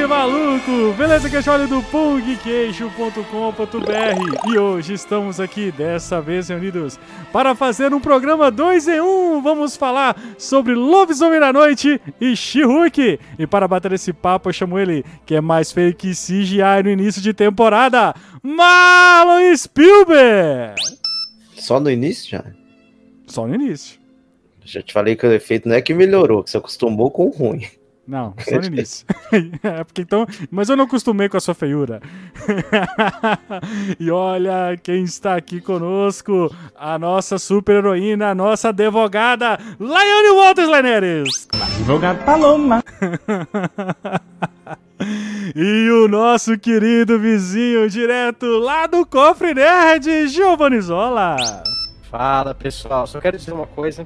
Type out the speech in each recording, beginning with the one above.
Geek maluco! Beleza, queixo do pungqueixo.com.br E hoje estamos aqui, dessa vez reunidos, para fazer um programa 2 em 1. Um. Vamos falar sobre Lobisomem da Noite e she E para bater esse papo, eu chamo ele, que é mais feio que CGI no início de temporada, Marlon Spielberg! Só no início já? Só no início. Já te falei que o efeito não é que melhorou, que você acostumou com o ruim. Não, só no início. é porque então, mas eu não acostumei com a sua feiura. e olha quem está aqui conosco, a nossa super heroína, a nossa advogada, Laiane Walters Leneres. Advogado Paloma. e o nosso querido vizinho direto lá do Cofre Nerd, Giovanni Zola. Fala pessoal, só quero dizer uma coisa: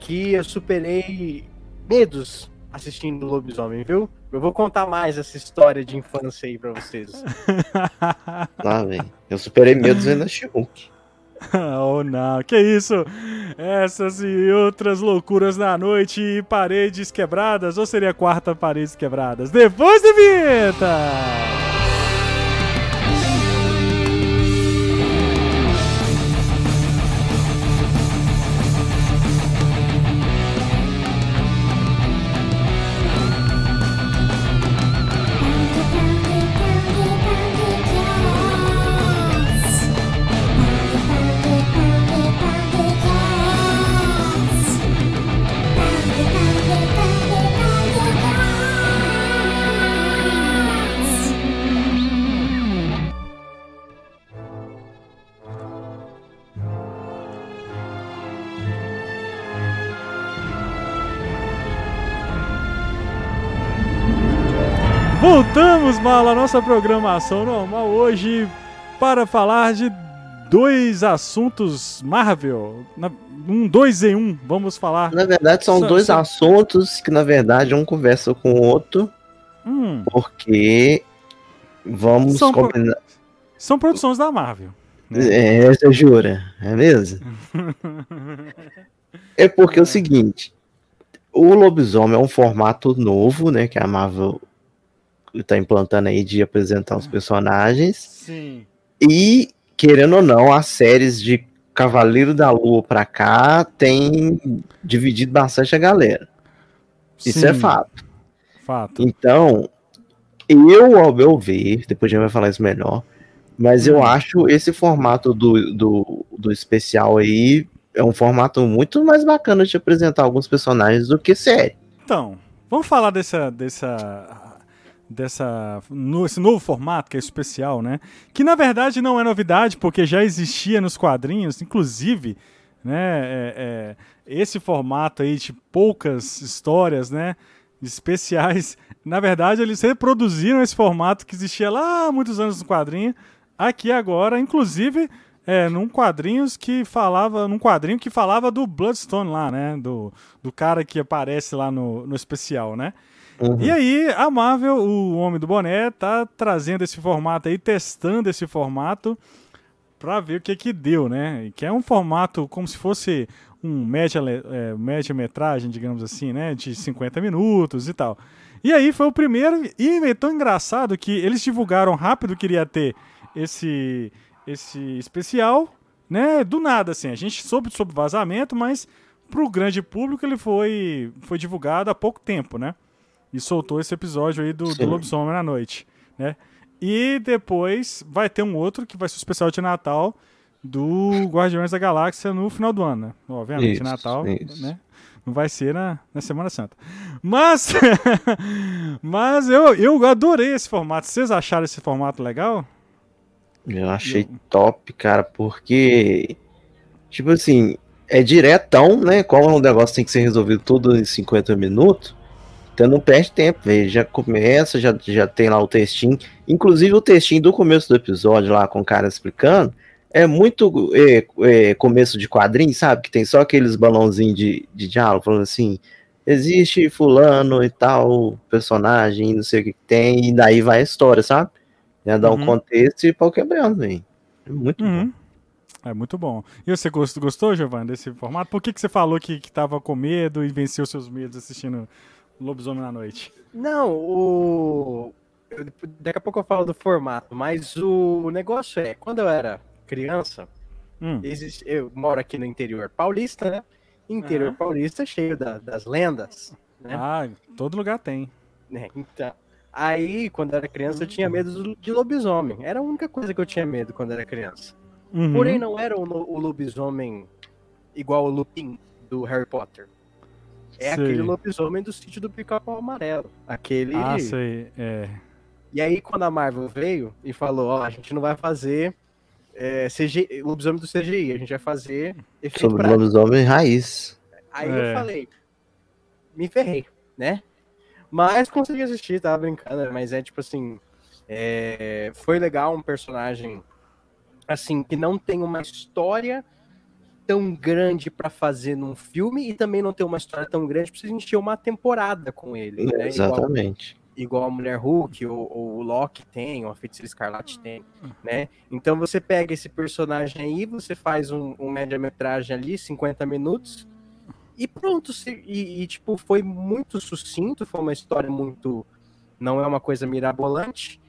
que eu superei medos assistindo Lobisomem, viu? Eu vou contar mais essa história de infância aí pra vocês. ah, velho. Eu superei medos vendo a She-Hulk. oh não, que isso? Essas e outras loucuras na noite e paredes quebradas? Ou seria quarta paredes quebradas? Depois de vinheta! Voltamos, Mala, a nossa programação normal hoje para falar de dois assuntos Marvel. Um dois em um, vamos falar. Na verdade, são dois assuntos que, na verdade, um conversa com o outro. Hum. Porque vamos são, combinar... são produções da Marvel. Né? É, você jura, é mesmo? é porque é o seguinte: o lobisomem é um formato novo, né? Que a Marvel tá implantando aí de apresentar os personagens. Sim. E, querendo ou não, as séries de Cavaleiro da Lua pra cá tem dividido bastante a galera. Isso é Sim. é fato. Fato. Então, eu, ao meu ver, depois a gente vai falar isso melhor, mas hum. eu acho esse formato do, do, do especial aí é um formato muito mais bacana de apresentar alguns personagens do que série. Então, vamos falar dessa, dessa dessa no, esse novo formato que é especial, né? Que na verdade não é novidade porque já existia nos quadrinhos, inclusive, né? É, é, esse formato aí de poucas histórias, né? Especiais. Na verdade, eles reproduziram esse formato que existia lá há muitos anos no quadrinho, aqui agora, inclusive é, num quadrinhos que falava, num quadrinho que falava do Bloodstone lá, né? Do, do cara que aparece lá no, no especial, né? Uhum. E aí, a Marvel, o Homem do Boné, tá trazendo esse formato aí, testando esse formato para ver o que que deu, né? Que é um formato como se fosse um média, é, média metragem, digamos assim, né? De 50 minutos e tal. E aí foi o primeiro, e é tão engraçado que eles divulgaram rápido que iria ter esse, esse especial, né? Do nada, assim. A gente soube sobre vazamento, mas pro grande público ele foi, foi divulgado há pouco tempo, né? E soltou esse episódio aí do, do Lobisomem na noite, né? E depois vai ter um outro que vai ser o especial de Natal do Guardiões da Galáxia no final do ano, né? Obviamente, isso, Natal, isso. né? Não vai ser na, na Semana Santa. Mas, mas eu, eu adorei esse formato. Vocês acharam esse formato legal? Eu achei eu... top, cara, porque, tipo assim, é diretão, né? Como o negócio tem que ser resolvido tudo em 50 minutos. Então não perde tempo, véio. já começa, já, já tem lá o textinho. Inclusive o textinho do começo do episódio lá com o cara explicando é muito é, é, começo de quadrinho, sabe? Que tem só aqueles balãozinhos de, de diálogo falando assim: existe fulano e tal, personagem, não sei o que, tem, e daí vai a história, sabe? Já dá uhum. um contexto e pau quebrando, velho. É muito uhum. bom. É muito bom. E você gostou, gostou Giovanni, desse formato? Por que, que você falou que, que tava com medo e venceu seus medos assistindo Lobisomem na Noite. Não, o... daqui a pouco eu falo do formato, mas o negócio é, quando eu era criança, hum. existe, eu moro aqui no interior paulista, né? Interior uhum. paulista cheio da, das lendas. Né? Ah, todo lugar tem. É, então, aí, quando eu era criança, eu tinha medo de lobisomem. Era a única coisa que eu tinha medo quando eu era criança. Uhum. Porém, não era o, o lobisomem igual o Lupin do Harry Potter. É sei. aquele lobisomem do sítio do pica-pau amarelo. Aquele. Ah, sei, é. E aí, quando a Marvel veio e falou: Ó, a gente não vai fazer é, CGI, lobisomem do CGI, a gente vai fazer efeito Sobre prático. lobisomem raiz. Aí é. eu falei: me ferrei, né? Mas consegui assistir, tava brincando, mas é tipo assim. É, foi legal um personagem assim que não tem uma história tão grande para fazer num filme e também não ter uma história tão grande pra você encher uma temporada com ele. Né? Exatamente. Igual, igual, a Mulher Hulk, ou, ou o Loki tem, ou a Feiticeira Escarlate tem, né? Então você pega esse personagem aí, você faz um, um média-metragem ali, 50 minutos, e pronto. E, e, tipo, foi muito sucinto, foi uma história muito... Não é uma coisa mirabolante,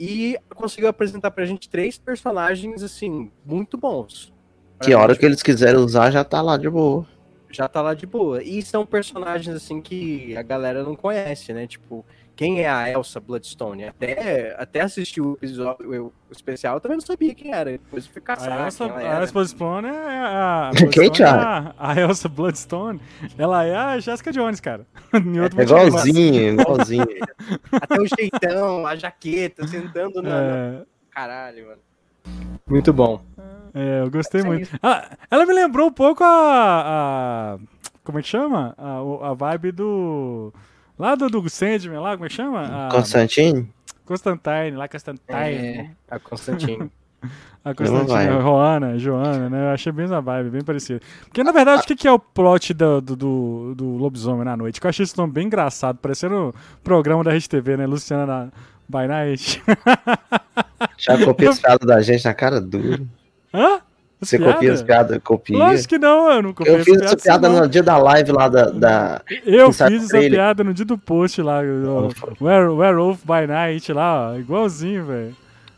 e conseguiu apresentar pra gente três personagens, assim, muito bons que hora que eles quiserem usar já tá lá de boa. Já tá lá de boa. E são personagens assim que a galera não conhece, né? Tipo, quem é a Elsa Bloodstone? Até, até assistir o episódio o especial, eu também não sabia quem era. Depois eu fui caçar. A Elsa, a Elsa Bloodstone é a. quem, é a, a Elsa Bloodstone. Ela é a Jessica Jones, cara. é igualzinho, igualzinho. Até o jeitão, a jaqueta, sentando na. É... Caralho, mano. Muito bom. É, eu gostei muito. Ah, ela me lembrou um pouco a. a como é que chama? A, a vibe do. Lá do, do Sandman, lá, como é que chama? A, Constantine? Constantine, lá Constantine. É, a Constantine. a Constantine, a Joana, Joana, né? Eu achei bem essa vibe, bem parecida. Porque, na verdade, o que, que é o plot do, do, do, do Lobisomem na Noite? Que eu achei esse nome bem engraçado, parecendo o programa da RedeTV, né? Luciana By Night. Já os piadas da gente na cara dura. Hã? As Você piada? copia as piadas? Copia. Lógico que não, eu não copiei Eu fiz essa piada no dia da live lá da. da eu fiz essa piada no dia do post lá. Were, Werewolf by Night lá, ó, igualzinho, velho.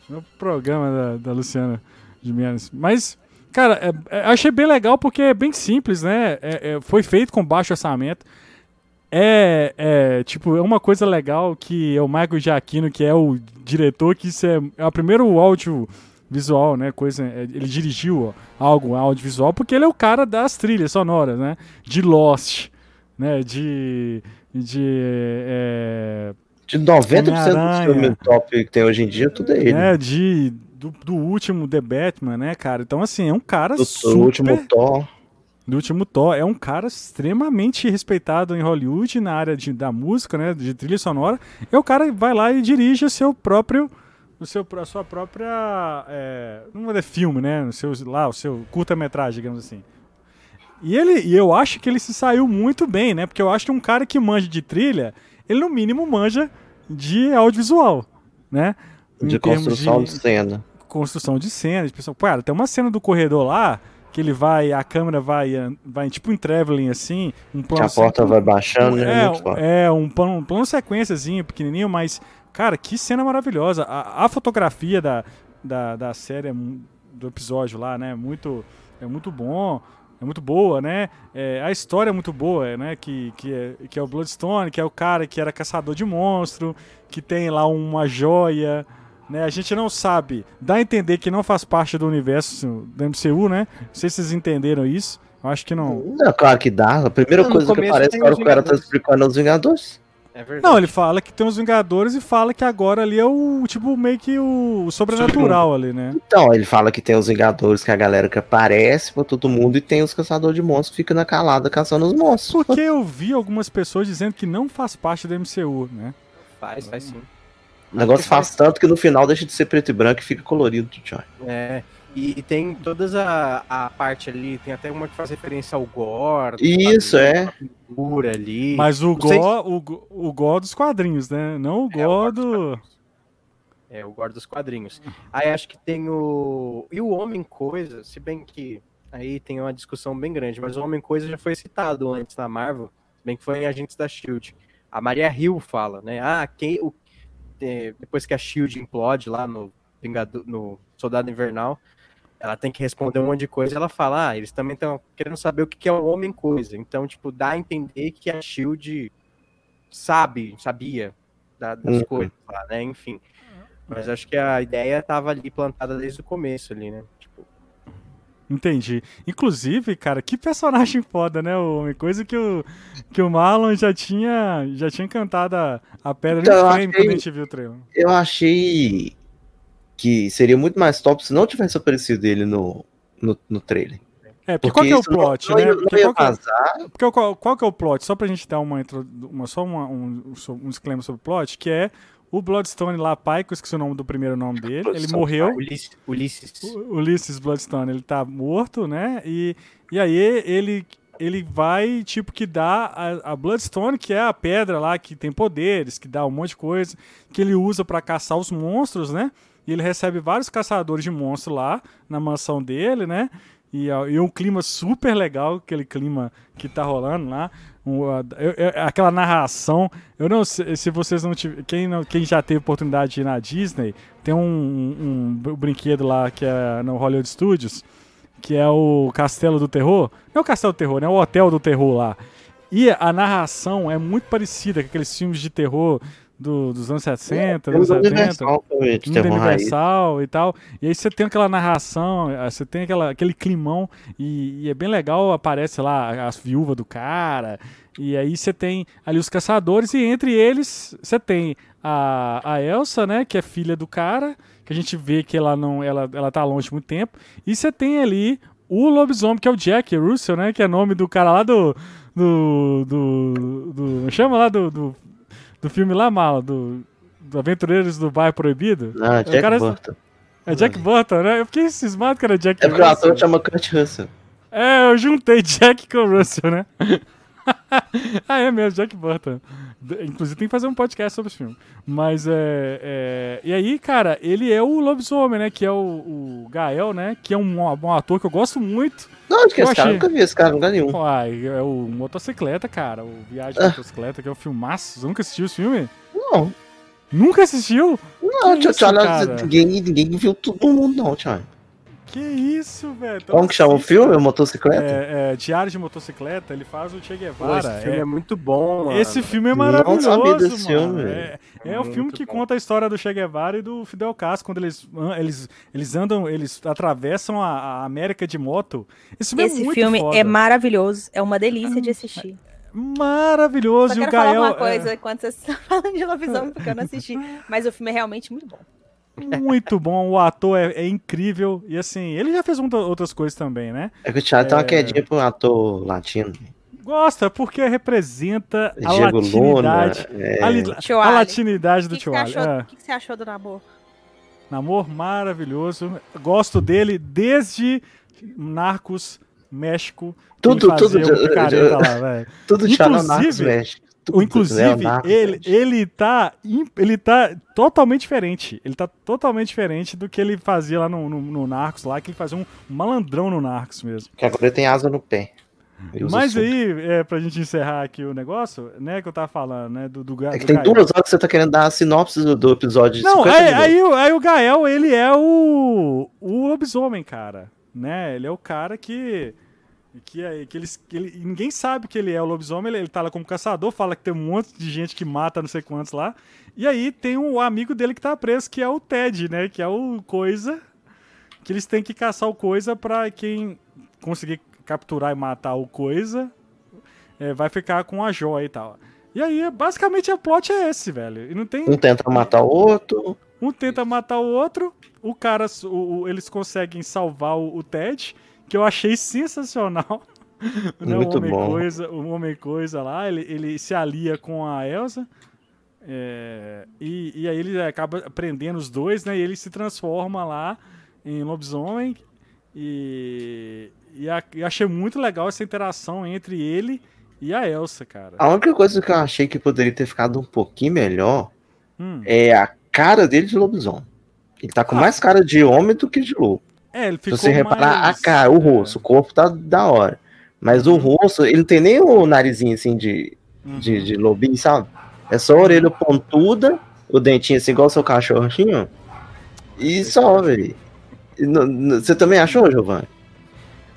No programa da, da Luciana de Mianes. Mas, cara, é, é, achei bem legal porque é bem simples, né? É, é, foi feito com baixo orçamento. É, é, tipo, é uma coisa legal que é o Michael Giacchino, que é o diretor, que isso é, é o primeiro áudio visual, né? Coisa, é, ele dirigiu algo audiovisual porque ele é o cara das trilhas sonoras, né? De Lost, né? De de é, de 90% dos filmes top que tem hoje em dia, tudo é ele. É, de do, do, último The Batman, né, cara? Então assim, é um cara do, super do último Thor. Do último Thor, é um cara extremamente respeitado em Hollywood na área de, da música, né, de trilha sonora. É o cara que vai lá e dirige o seu próprio o seu, a sua própria. É, não vou dizer filme, né? O seu, lá, o seu curta-metragem, digamos assim. E ele e eu acho que ele se saiu muito bem, né? Porque eu acho que um cara que manja de trilha, ele no mínimo manja de audiovisual, né? De construção de, de, cena. Construção de cena. De pessoa, cara, tem uma cena do corredor lá que ele vai, a câmera vai, vai tipo em traveling assim, um plano. Que a porta vai baixando, né? É, é um plano, um plano sequênciazinho pequenininho, mas Cara, que cena maravilhosa. A, a fotografia da, da, da série, é do episódio lá, né? Muito, é muito bom. É muito boa, né? É, a história é muito boa, né? Que, que, é, que é o Bloodstone, que é o cara que era caçador de monstro, que tem lá uma joia. Né? A gente não sabe, dá a entender que não faz parte do universo do MCU, né? Não sei se vocês entenderam isso. Eu acho que não. Não, claro que dá. A primeira não, coisa que aparece é o cara tá explicando os Vingadores. É verdade. Não, ele fala que tem os Vingadores e fala que agora ali é o, tipo, meio que o, o sobrenatural ali, né? Então, ele fala que tem os Vingadores, que é a galera que aparece pra todo mundo, e tem os caçadores de monstros que fica na calada caçando os monstros. Porque eu vi algumas pessoas dizendo que não faz parte do MCU, né? Faz, faz sim. O negócio faz, faz tanto que no final deixa de ser preto e branco e fica colorido, Tchau. É. E, e, tem todas a, a parte ali, tem até uma que faz referência ao gore. Isso, é. Ali. Mas o gore, o, o gore dos quadrinhos, né? Não o gore é, do. É, o gore dos quadrinhos. Aí acho que tem o. E o Homem Coisa, se bem que aí tem uma discussão bem grande, mas o Homem Coisa já foi citado antes na Marvel, se bem que foi em Agentes da Shield. A Maria Hill fala, né? Ah, quem, o, ter, depois que a Shield implode lá no, Vingado, no Soldado Invernal, ela tem que responder um monte de coisa. Ela fala, ah, eles também estão querendo saber o que é o homem coisa. Então, tipo, dá a entender que a Shield sabe, sabia das uhum. coisas lá, né? Enfim. Mas acho que a ideia estava ali plantada desde o começo ali, né? Tipo, Entendi. Inclusive, cara, que personagem foda, né, o homem? Coisa que o, que o Marlon já tinha, já tinha cantado a, a pedra então, no frame achei, quando a gente viu o trailer. Eu achei que seria muito mais top se não tivesse aparecido ele no, no, no trailer. É, porque, porque qual que é o plot, não, né? Não porque, qual, que, é porque qual, qual, que é o plot? Só pra gente dar uma, uma só uma, um, um disclaimer sobre o plot, que é o Bloodstone lá, pai, que eu esqueci o nome do primeiro nome dele, ele morreu. Ulisses. Ulisses. Ulisses Bloodstone, ele tá morto, né? E, e aí ele, ele vai, tipo, que dá a, a, Bloodstone, que é a pedra lá que tem poderes, que dá um monte de coisa, que ele usa para caçar os monstros, né? E ele recebe vários caçadores de monstros lá na mansão dele, né? E, e um clima super legal, aquele clima que tá rolando lá eu, eu, aquela narração. Eu não sei se vocês não tiverem. Quem, não, quem já teve oportunidade de ir na Disney, tem um, um, um, brinquedo lá que é no Hollywood Studios, que é o Castelo do Terror. Não é o Castelo do Terror, né? É o Hotel do Terror lá. E a narração é muito parecida com aqueles filmes de terror do, dos anos 60, é, dos 70, Universal, Universal e tal. E aí você tem aquela narração, eh, você tem aquela, aquele climão, e, e é bem legal, aparece lá as viúvas do cara, e aí você tem ali os caçadores, e entre eles você tem a, a Elsa, né, que é filha do cara, que a gente vê que ela não ela, ela tá longe muito tempo, e você tem ali o lobisomem, que é o Jack Russell, né, que é nome do cara lá do do, do, do chama lá do, do do filme lá, Mala, do, do Aventureiros do Bairro Proibido. Ah, Jack cara, Burton. É Jack Burton, né? Eu fiquei cismado que era Jack É porque o ator chama Kurt Russell. É, eu juntei Jack com Russell, né? ah, é mesmo, Jack Burton. Inclusive tem que fazer um podcast sobre esse filme. Mas é, é, E aí, cara, ele é o lobisomem, né? Que é o, o Gael, né? Que é um, um ator que eu gosto muito. Não, acho que esse achei... cara, nunca vi esse cara, lugar nenhum. Uai, é o Motocicleta, cara. O Viagem ah. Motocicleta, que é o filmaço. Você nunca assistiu esse filme? Não. Nunca assistiu? Não, tchau, tchau, ninguém, ninguém viu todo mundo, não, tchau. Que isso, velho. Como que chama o filme? Motocicleta? É, é, Diário de Motocicleta, ele faz o Che Guevara. Pô, esse filme é, é, muito bom, mano. Esse filme é maravilhoso, Não sabia desse filme. É, é o filme que bom. conta a história do Che Guevara e do Fidel Castro, quando eles, eles, eles andam, eles atravessam a, a América de moto. Esse filme, é Esse é, filme foda. é maravilhoso, é uma delícia de assistir. Maravilhoso, Só quero e o Gael, falar uma coisa quando vocês estão falando de lobisomem, porque eu não assisti, mas o filme é realmente muito bom. Muito bom, o ator é, é, incrível. E assim, ele já fez outras coisas também, né? É que o Thiago é... tem uma quedinha pro ator latino. Gosta, porque representa a Diego latinidade. Luna, é... a, li... a, latinidade do Tio Ali. É. O que, que você achou do namoro? Namor maravilhoso. Gosto dele desde Narcos, México. Tudo, tudo. Lá, tudo Inclusive, Narcos, México tudo. Inclusive, ele, ele, tá, ele tá totalmente diferente. Ele tá totalmente diferente do que ele fazia lá no, no, no Narcos, lá, que ele fazia um malandrão no Narcos mesmo. Que agora ele tem asa no pé. Mas aí, é, pra gente encerrar aqui o negócio, né, que eu tava falando, né, do, do É que tem Gael. duas horas que você tá querendo dar a sinopse do, do episódio. Não, aí, aí, aí, o Gael, ele é o, o lobisomem, cara, né, ele é o cara que que, é, que, eles, que ele, ninguém sabe que ele é o lobisomem, ele, ele tá lá como caçador, fala que tem um monte de gente que mata não sei quantos lá. E aí tem um amigo dele que tá preso, que é o Ted, né? Que é o Coisa. Que eles têm que caçar o Coisa pra quem conseguir capturar e matar o Coisa é, vai ficar com a joia e tal. E aí, basicamente, o plot é esse, velho. E não tem... Um tenta matar o outro. Um tenta matar o outro. O cara, o, o, eles conseguem salvar o, o Ted que eu achei sensacional. né, Muito o Homem bom. Coisa, o Homem Coisa lá, ele, ele se alia com a Elsa. É, e, e aí ele acaba prendendo os dois, né? E ele se transforma lá em lobisomem. E, e, a, e achei muito legal essa interação entre ele e a Elsa, cara. A única coisa que eu achei que poderia ter ficado um pouquinho melhor hum. é a cara dele de lobisomem. Ele tá com ah. mais cara de homem do que de lobo. É, ele ficou Se você reparar mais... a cara, o rosto, o corpo tá da hora. Mas o rosto, ele não tem nem o narizinho assim de, uhum. de, de lobinho, sabe? É só a orelha pontuda o dentinho assim, igual o seu cachorrinho. E só, velho. Você também achou, Giovanni?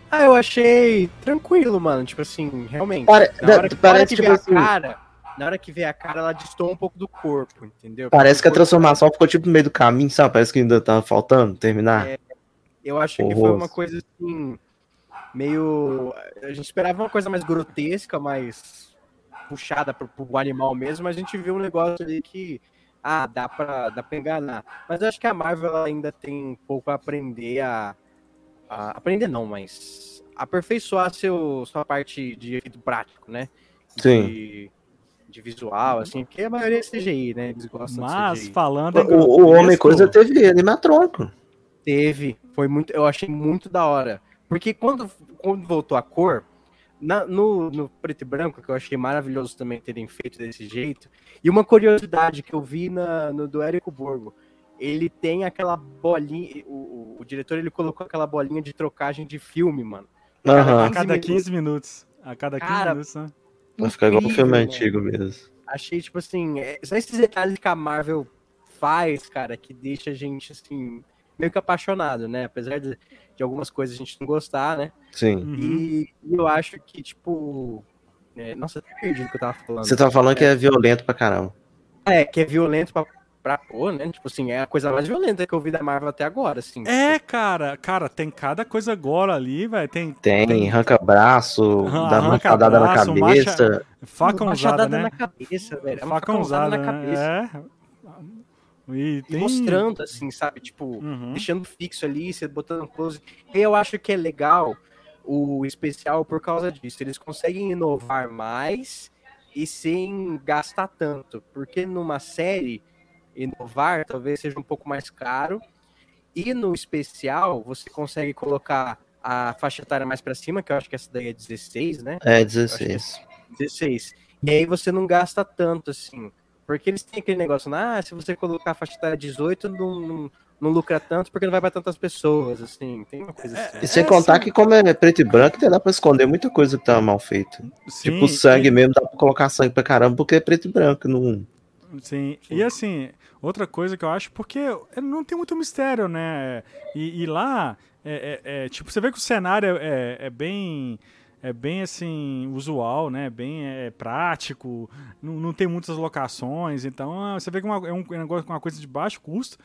Ah, eu achei tranquilo, mano. Tipo assim, realmente. Pare- na hora que, parece na hora que tipo assim- a cara, na hora que vê a cara, ela distorce um pouco do corpo, entendeu? Parece que a Porque o corpo- transformação ficou tipo no meio do caminho, sabe? Parece que ainda tá faltando terminar. É. Eu acho que foi uma coisa assim, meio. A gente esperava uma coisa mais grotesca, mais puxada pro, pro animal mesmo, mas a gente viu um negócio ali que. Ah, dá pra, dá pra enganar. Mas eu acho que a Marvel ainda tem um pouco a aprender a. a- aprender não, mas. Aperfeiçoar seu, sua parte de efeito prático, né? De, de visual, assim, porque a maioria é CGI, né? Eles gostam Mas, de CGI. falando O, o Homem Coisa teve animatrônico. Teve, foi muito, eu achei muito da hora. Porque quando, quando voltou a cor, na- no, no preto e branco, que eu achei maravilhoso também terem feito desse jeito, e uma curiosidade que eu vi na, no do Érico Borgo, ele tem aquela bolinha, o, o- o diretor ele colocou aquela bolinha de trocagem de filme, mano. Aham. A cada 15 15 minutos. A cada 15 Cara, minutos, né? Vai ficar igual o Incrível, filme né? antigo mesmo. Achei, tipo assim, é, são esses detalhes que a Marvel faz, cara, que deixa a gente, assim, meio que apaixonado, né? Apesar de, de algumas coisas a gente não gostar, né? Sim. Uhum. E, e eu acho que, tipo. é, nossa, até perdi o que eu tava falando. Você tá falando que é violento pra caramba. É, que é violento pra, pra pôr, né? Tipo assim, é a coisa mais violenta que eu vi da Marvel até agora, assim. É, cara, cara, tem cada coisa agora ali, velho. Tem, Tem, arranca braço, dá arranca machadada na cabeça. faca Machadada usada, né? na cabeça, velho. É uma Faca faca usada na cabeça. né? É. E E tem... mostrando, assim, sabe? Tipo, Uhum. deixando fixo ali, você botando close. E eu acho que é legal o especial por causa disso. Eles conseguem inovar mais e sem gastar tanto. Porque numa série, inovar talvez seja um pouco mais caro. E no especial, você consegue colocar a faixa etária mais pra cima, que eu acho que essa daí é 16, né? É, 16. 16. E aí você não gasta tanto, assim. Porque eles têm aquele negócio, ah, se você colocar a faixa etária 18, não, não, não lucra tanto porque não vai pra tantas pessoas, assim. Tem uma coisa assim. E sem É, contar sim. que, como é preto e branco, dá pra esconder muita coisa que tá mal feita. Sim, tipo, sangue e- mesmo, dá pra colocar sangue pra caramba, porque é preto e branco. Não... Sim. E assim, outra coisa que eu acho, porque não tem muito mistério, né? E, e lá, é, é- é, tipo, você vê que o cenário é, é bem. É bem assim, usual, né? Bem é, prático, não, não tem muitas locações, então ah, você vê que uma- é um negócio com uma coisa de baixo custo.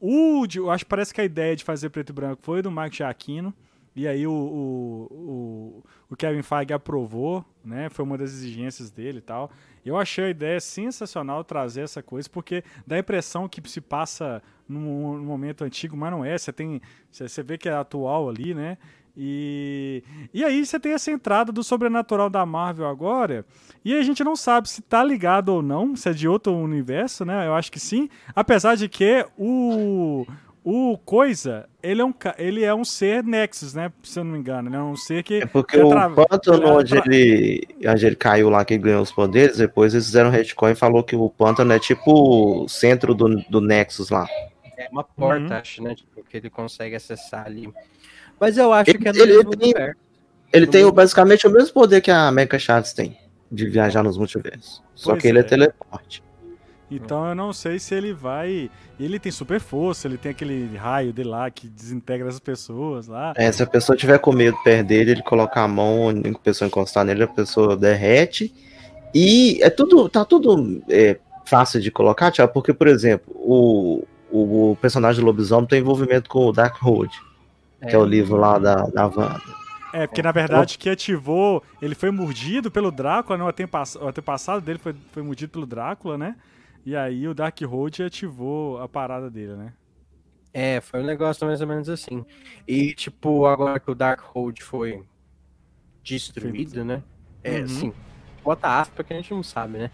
O, de- eu acho parece que a ideia de fazer preto e branco foi do Mike Giacchino, e aí o, o, o, o Kevin Feige aprovou, né? Foi uma das exigências dele e tal. Eu achei a ideia sensacional trazer essa coisa, porque dá a impressão que se passa num, num momento antigo, mas não é. Você tem. Você vê que é atual ali, né? E, e aí você tem essa entrada do sobrenatural da Marvel agora. E a gente não sabe se tá ligado ou não, se é de outro universo, né? Eu acho que sim. Apesar de que o. O Coisa, ele é um, ele é um ser Nexus, né? Se eu não me engano. Ele é um ser que. É porque que o pântano onde ele, onde ele caiu lá, que ele ganhou os poderes, depois eles fizeram um retcon e falou que o pântano é tipo o centro do, do Nexus lá. É uma porta, Uhum. acho, né? Tipo, que ele consegue acessar ali. Mas eu acho Ele- que é no ele mesmo tem- universo. Ele No tem mesmo- basicamente o mesmo poder que a Mecha Chaves tem, de viajar nos multiversos. Só Pois que ele é é. teleporte. Então eu não sei se ele vai. Ele tem super força, ele tem aquele raio dele lá que desintegra as pessoas lá. É, se a pessoa tiver com medo perto dele, ele coloca a mão, a pessoa encostar nele, a pessoa derrete. E é tudo, tá tudo é, fácil de colocar, Thiago, porque, por exemplo, o, o, o personagem do lobisomem tem envolvimento com o Dark Road, que é o livro lá da, da Wanda. É, porque na verdade que ativou. Ele foi mordido pelo Drácula, né? O antepass- o antepassado dele foi, foi mordido pelo Drácula, né? E aí o Dark Road ativou a parada dele, né? É, foi um negócio mais ou menos assim. E, tipo, agora que o Darkhold foi destruído, né? É, Uhum. sim. Bota aspa que a gente não sabe, né?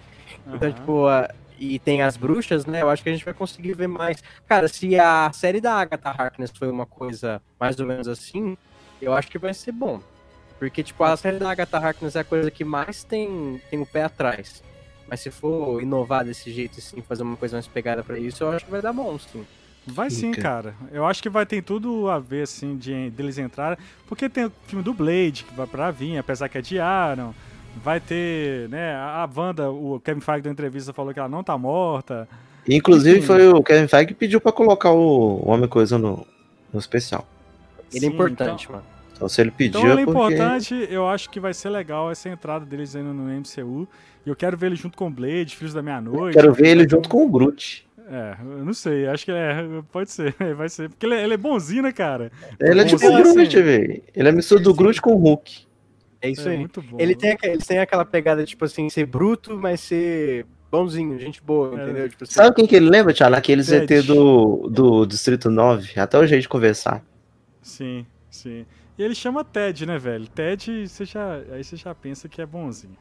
Então, tipo, a- e tem as bruxas, né? Eu acho que a gente vai conseguir ver mais. Cara, se a série da Agatha Harkness foi uma coisa mais ou menos assim, eu acho que vai ser bom. Porque, tipo, a série da Agatha Harkness é a coisa que mais tem, tem o pé atrás. Mas se for inovar desse jeito, assim, fazer uma coisa mais pegada pra isso, eu acho que vai dar bom, sim. Vai sim, cara. Eu acho que vai ter tudo a ver, assim, de, deles entrarem. Porque tem o filme do Blade, que vai pra vir, apesar que adiaram. Vai ter, né, a Wanda, o Kevin Feige da entrevista falou que ela não tá morta. Inclusive Enfim. foi o Kevin Feige que pediu pra colocar o Homem Coisa no, no especial. Ele é importante, então- mano. Então se ele pediu Então ele é é porque... importante, eu acho que vai ser legal essa entrada deles aí no MCU. E eu quero ver ele junto com o Blade, Filhos da Meia-Noite. Quero ver ele junto com o Groot. É, eu não sei, acho que é, pode ser, vai ser. Porque ele é, ele é bonzinho, né, cara? Ele é tipo o Bonzinho, Groot, assim. velho. Ele é mistura do Groot com o Hulk. É isso é aí. muito bom. Ele tem, aqua- eles têm aquela pegada, tipo assim, ser bruto, mas ser bonzinho, gente boa, É. entendeu? Tipo assim, Sabe quem que ele lembra, Thiago? Aquele ZT do, do Distrito 9. Até o jeito de conversar. Sim, sim. E ele chama Ted, né, velho? Ted, você já, aí você já pensa que é bonzinho.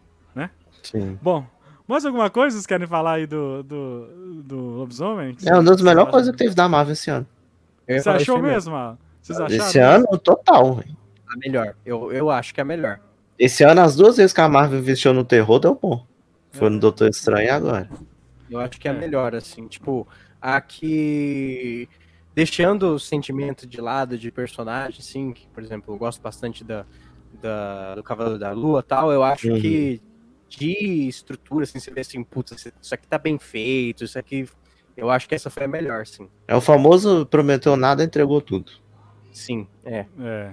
Sim. Bom, mais alguma coisa vocês querem falar aí do, do, do Lobisomem? É uma das melhores coisas que teve da Marvel esse ano. Você achou mesmo, Alan? Vocês acharam? Esse ano, total. velho. A melhor. Eu, eu acho que é a melhor. Esse ano, as duas vezes que a Marvel investiu no terror, deu bom. Foi É. no Doutor Estranho e agora. Eu acho que é a É. melhor, assim. Tipo, a que. Deixando o sentimento de lado de personagem, assim, que, por exemplo, eu gosto bastante da, da- do Cavaleiro da Lua e tal, eu acho Uhum. que de estrutura, assim, você vê assim, putz, isso aqui tá bem feito, isso aqui. Eu acho que essa foi a melhor, sim. É o famoso prometeu nada, entregou tudo. Sim, é. É.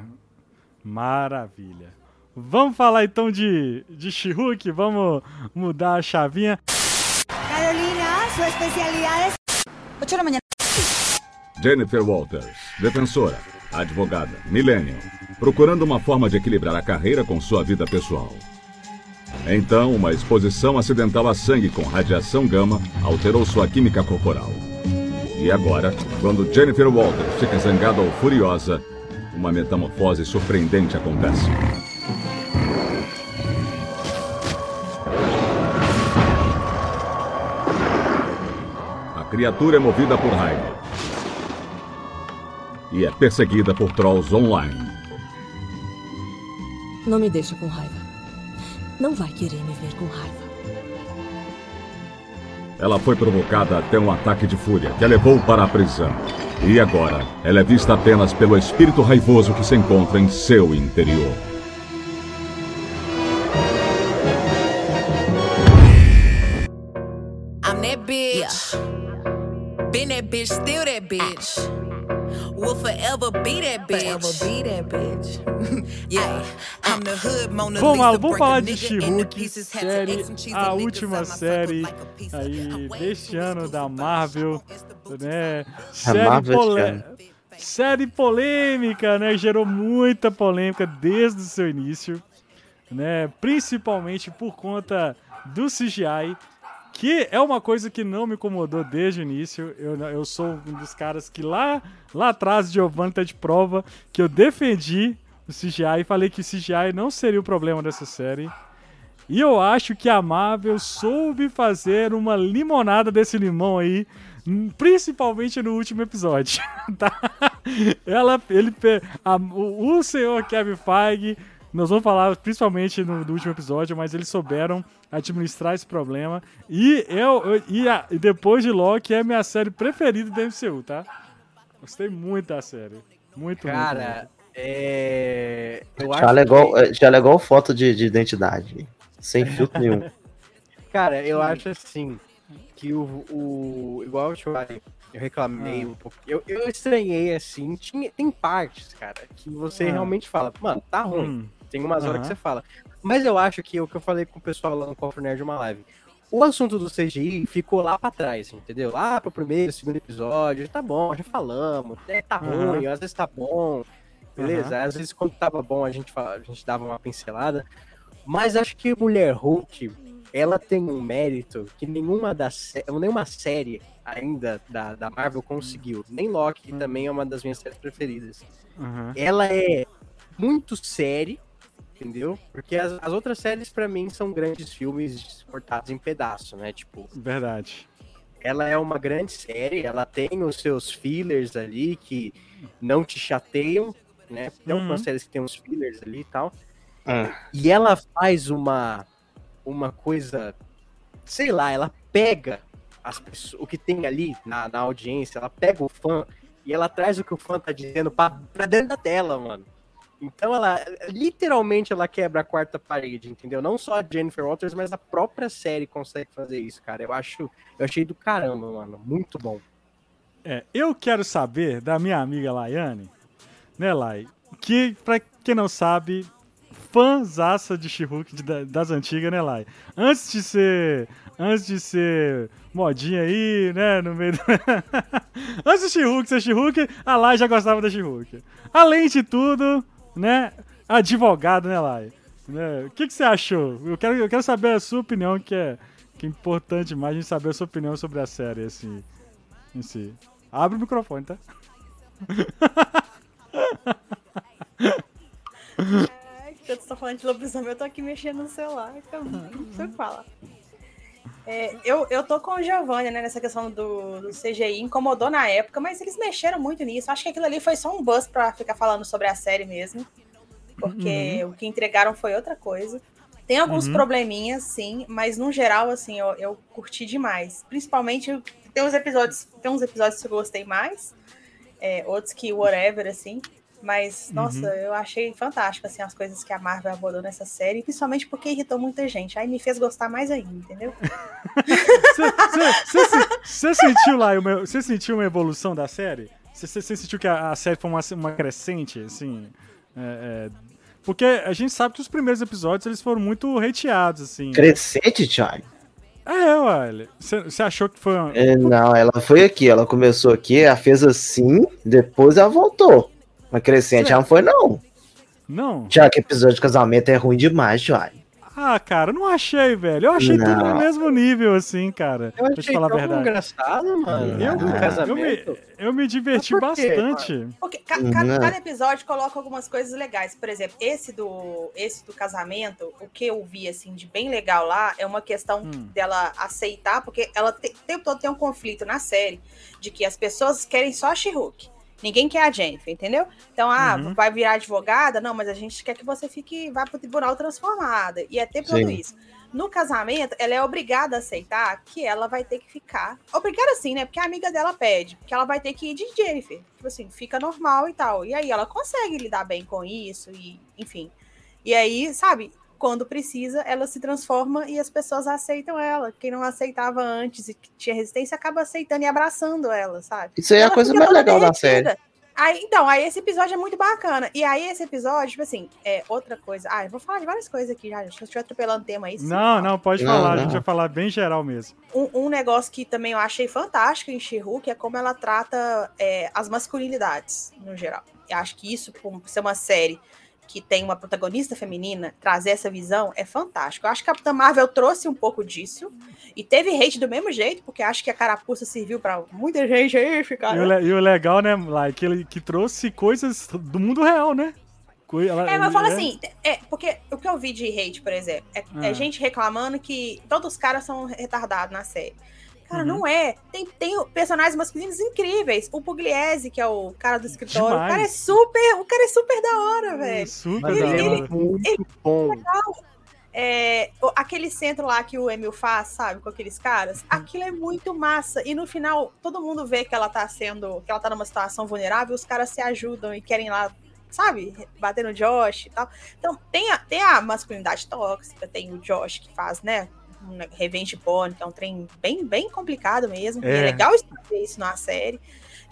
Maravilha. Vamos falar então de, de She-Hulk, vamos mudar a chavinha. Carolina, su especialidad es 8 de la mañana. Jennifer Walters, defensora, advogada, millennial, procurando uma forma de equilibrar a carreira com sua vida pessoal. Então, uma exposição acidental a sangue com radiação gama alterou sua química corporal. E agora, quando Jennifer Walters fica zangada ou furiosa, uma metamorfose surpreendente acontece. A criatura é movida por raiva e é perseguida por trolls online. Não me deixa com raiva. Não vai querer me ver com raiva. Ela foi provocada até um ataque de fúria que a levou para a prisão. E agora, ela é vista apenas pelo espírito raivoso que se encontra em seu interior. Bitch, still that bitch. Will forever be that bitch. Forever be that bitch. yeah, I'm the hood Mona Vamos Lisa, falar de She-Hulk, série, a última série aí deste ano da Marvel, né? Série, Marvel polê- este ano. série polêmica, né? Gerou muita polêmica desde o seu início, né? Principalmente por conta do CGI, que é uma coisa que não me incomodou desde o início. Eu, eu sou um dos caras que lá, lá atrás, Giovanni tá de prova, que eu defendi o CGI e falei que o CGI não seria o problema dessa série. E eu acho que a Marvel soube fazer uma limonada desse limão aí, hum, principalmente no último episódio. tá? Ela, ele, a- o, o senhor Kevin Feige, nós vamos falar principalmente no, no último episódio, mas eles souberam administrar esse problema. E eu, eu- e, a- e depois de Loki é minha série preferida do MCU, tá? Gostei muito da série. Muito, muito, Cara, é. Eu Já acho legou, que- já foto de, de identidade. Sem filtro nenhum. Cara, eu acho assim que o. o igual eu te falei, eu reclamei Ah. um pouco. Eu, eu estranhei assim. Tinha, tem partes, cara, que você Ah. realmente fala, mano, tá ruim. Hum, Tem umas horas Aham. que você fala. Mas eu acho que o que eu falei com o pessoal lá no Cofre Nerd uma live. O assunto do CGI ficou lá pra trás, entendeu? Lá pro primeiro, segundo episódio, tá bom, já falamos, é, tá Aham. ruim, às vezes tá bom, beleza? Às vezes quando tava bom a gente, a gente dava uma pincelada. Mas acho que Mulher Hulk, ela tem um mérito que nenhuma, das, nenhuma série ainda da, da Marvel conseguiu. Nem Loki, que também é uma das minhas séries preferidas aham. ela é muito série, entendeu? Porque as, as outras séries, pra mim, são grandes filmes cortados em pedaço, né? Tipo, Verdade. ela é uma grande série, ela tem os seus fillers ali que não te chateiam, né? Tem Uhum. algumas séries que tem uns fillers ali e tal. Hum. E ela faz uma, uma coisa, sei lá, ela pega as pessoas, o que tem ali na, na audiência, ela pega o fã e ela traz o que o fã tá dizendo pra, pra dentro da tela, mano. Então ela, literalmente, ela quebra a quarta parede, entendeu? Não só a Jennifer Walters, mas a própria série consegue fazer isso, cara. Eu acho, eu achei do caramba, mano. Muito bom. É, eu quero saber da minha amiga Laiane, né, Lai? Que, pra quem não sabe, fãzaça de she das antigas, né, Lai? Antes de ser. Antes de ser modinha aí, né? No meio do... Antes do she ser she a Lai já gostava da she Além de tudo, né? Advogado, né, Lai? Né? O que, que você achou? Eu quero, eu quero saber a sua opinião, que é, que é importante mais a gente saber a sua opinião sobre a série, assim, em si. Abre o microfone, tá? Enquanto você tá falando de lobisomem, eu tô aqui mexendo no celular. Então, não o que falar. É, eu, eu tô com o Giovanni, né, nessa questão do, do, CGI, incomodou na época, mas eles mexeram muito nisso. Acho que aquilo ali foi só um buzz pra ficar falando sobre a série mesmo. Porque uhum. o que entregaram foi outra coisa. Tem alguns uhum. probleminhas, sim, mas no geral, assim, eu, eu curti demais. Principalmente, tem uns episódios, tem uns episódios que eu gostei mais, é, outros que whatever, assim. Mas, nossa, uhum. eu achei fantástico, assim, as coisas que a Marvel abordou nessa série, principalmente porque irritou muita gente. Aí me fez gostar mais ainda, entendeu? Você sentiu lá, você sentiu uma evolução da série? Você sentiu que a, a, série foi uma, uma crescente, assim? É, é, porque a gente sabe que os primeiros episódios eles foram muito hateados, assim. Crescente, Thiago? É, ué. Você achou que foi uma... é, Não, ela foi aqui. Ela começou aqui, ela fez assim, depois ela voltou. Mas crescente ela não foi, não. Não? Já que episódio de casamento é ruim demais, Johnny. Ah, cara, não achei, velho. Eu achei não. tudo no mesmo nível, assim, cara. Eu achei falar tão a verdade. engraçado, mano. Eu, eu, me, eu me diverti bastante. Porque ca cada, cada, episódio coloca algumas coisas legais. Por exemplo, esse do, esse do casamento, o que eu vi, assim, de bem legal lá, é uma questão hum. dela aceitar, porque ela te, o tempo todo tem um conflito na série, de que as pessoas querem só a she Ninguém quer a Jennifer, entendeu? Então, ah, uhum. vai virar advogada? Não, mas a gente quer que você fique, vá para o tribunal transformada. E é ter tudo isso. No casamento, ela é obrigada a aceitar que ela vai ter que ficar. Obrigada sim, né? Porque a amiga dela pede. Que ela vai ter que ir de Jennifer. Tipo assim, fica normal e tal. E aí ela consegue lidar bem com isso, e enfim. E aí, sabe, quando precisa, ela se transforma e as pessoas aceitam ela. Quem não aceitava antes e tinha resistência acaba aceitando e abraçando ela, sabe? Isso aí é a coisa mais legal da série. Aí, então, aí esse episódio é muito bacana. E aí esse episódio, tipo assim, é outra coisa. Ah, eu vou falar de várias coisas aqui já. Se eu estiver atropelando o tema aí. Não, não, pode não, falar. Não. A gente vai falar bem geral mesmo. Um, um, negócio que também eu achei fantástico em she que é como ela trata é, as masculinidades, no geral. Eu acho que isso, por ser uma série que tem uma protagonista feminina, trazer essa visão é fantástico. Eu acho que a Capitã Marvel trouxe um pouco disso. E teve hate do mesmo jeito, porque acho que a carapuça serviu para muita gente aí ficar. E, o, e o legal, né, like, ele que trouxe coisas do mundo real, né? Ela, é, mas eu falo é... assim, é, porque o que eu vi de hate, por exemplo, é, é ah. gente reclamando que todos os caras são retardados na série. Cara, uhum. não é. Tem, tem personagens masculinos incríveis. O Pugliese, que é o cara do escritório, Demais. o cara é super. O cara é super da hora, velho. Super ele, da hora. Ele, Muito ele, bom. É, aquele centro lá que o Emil faz, sabe, com aqueles caras, uhum. aquilo é muito massa. E no final, todo mundo vê que ela tá sendo, que ela tá numa situação vulnerável, os caras se ajudam e querem lá, sabe, bater no Josh e tal. Então, tem a, tem a masculinidade tóxica, tem o Josh que faz, né, um revenge porn, que é um trem bem, bem complicado mesmo. É, é legal ver isso na série.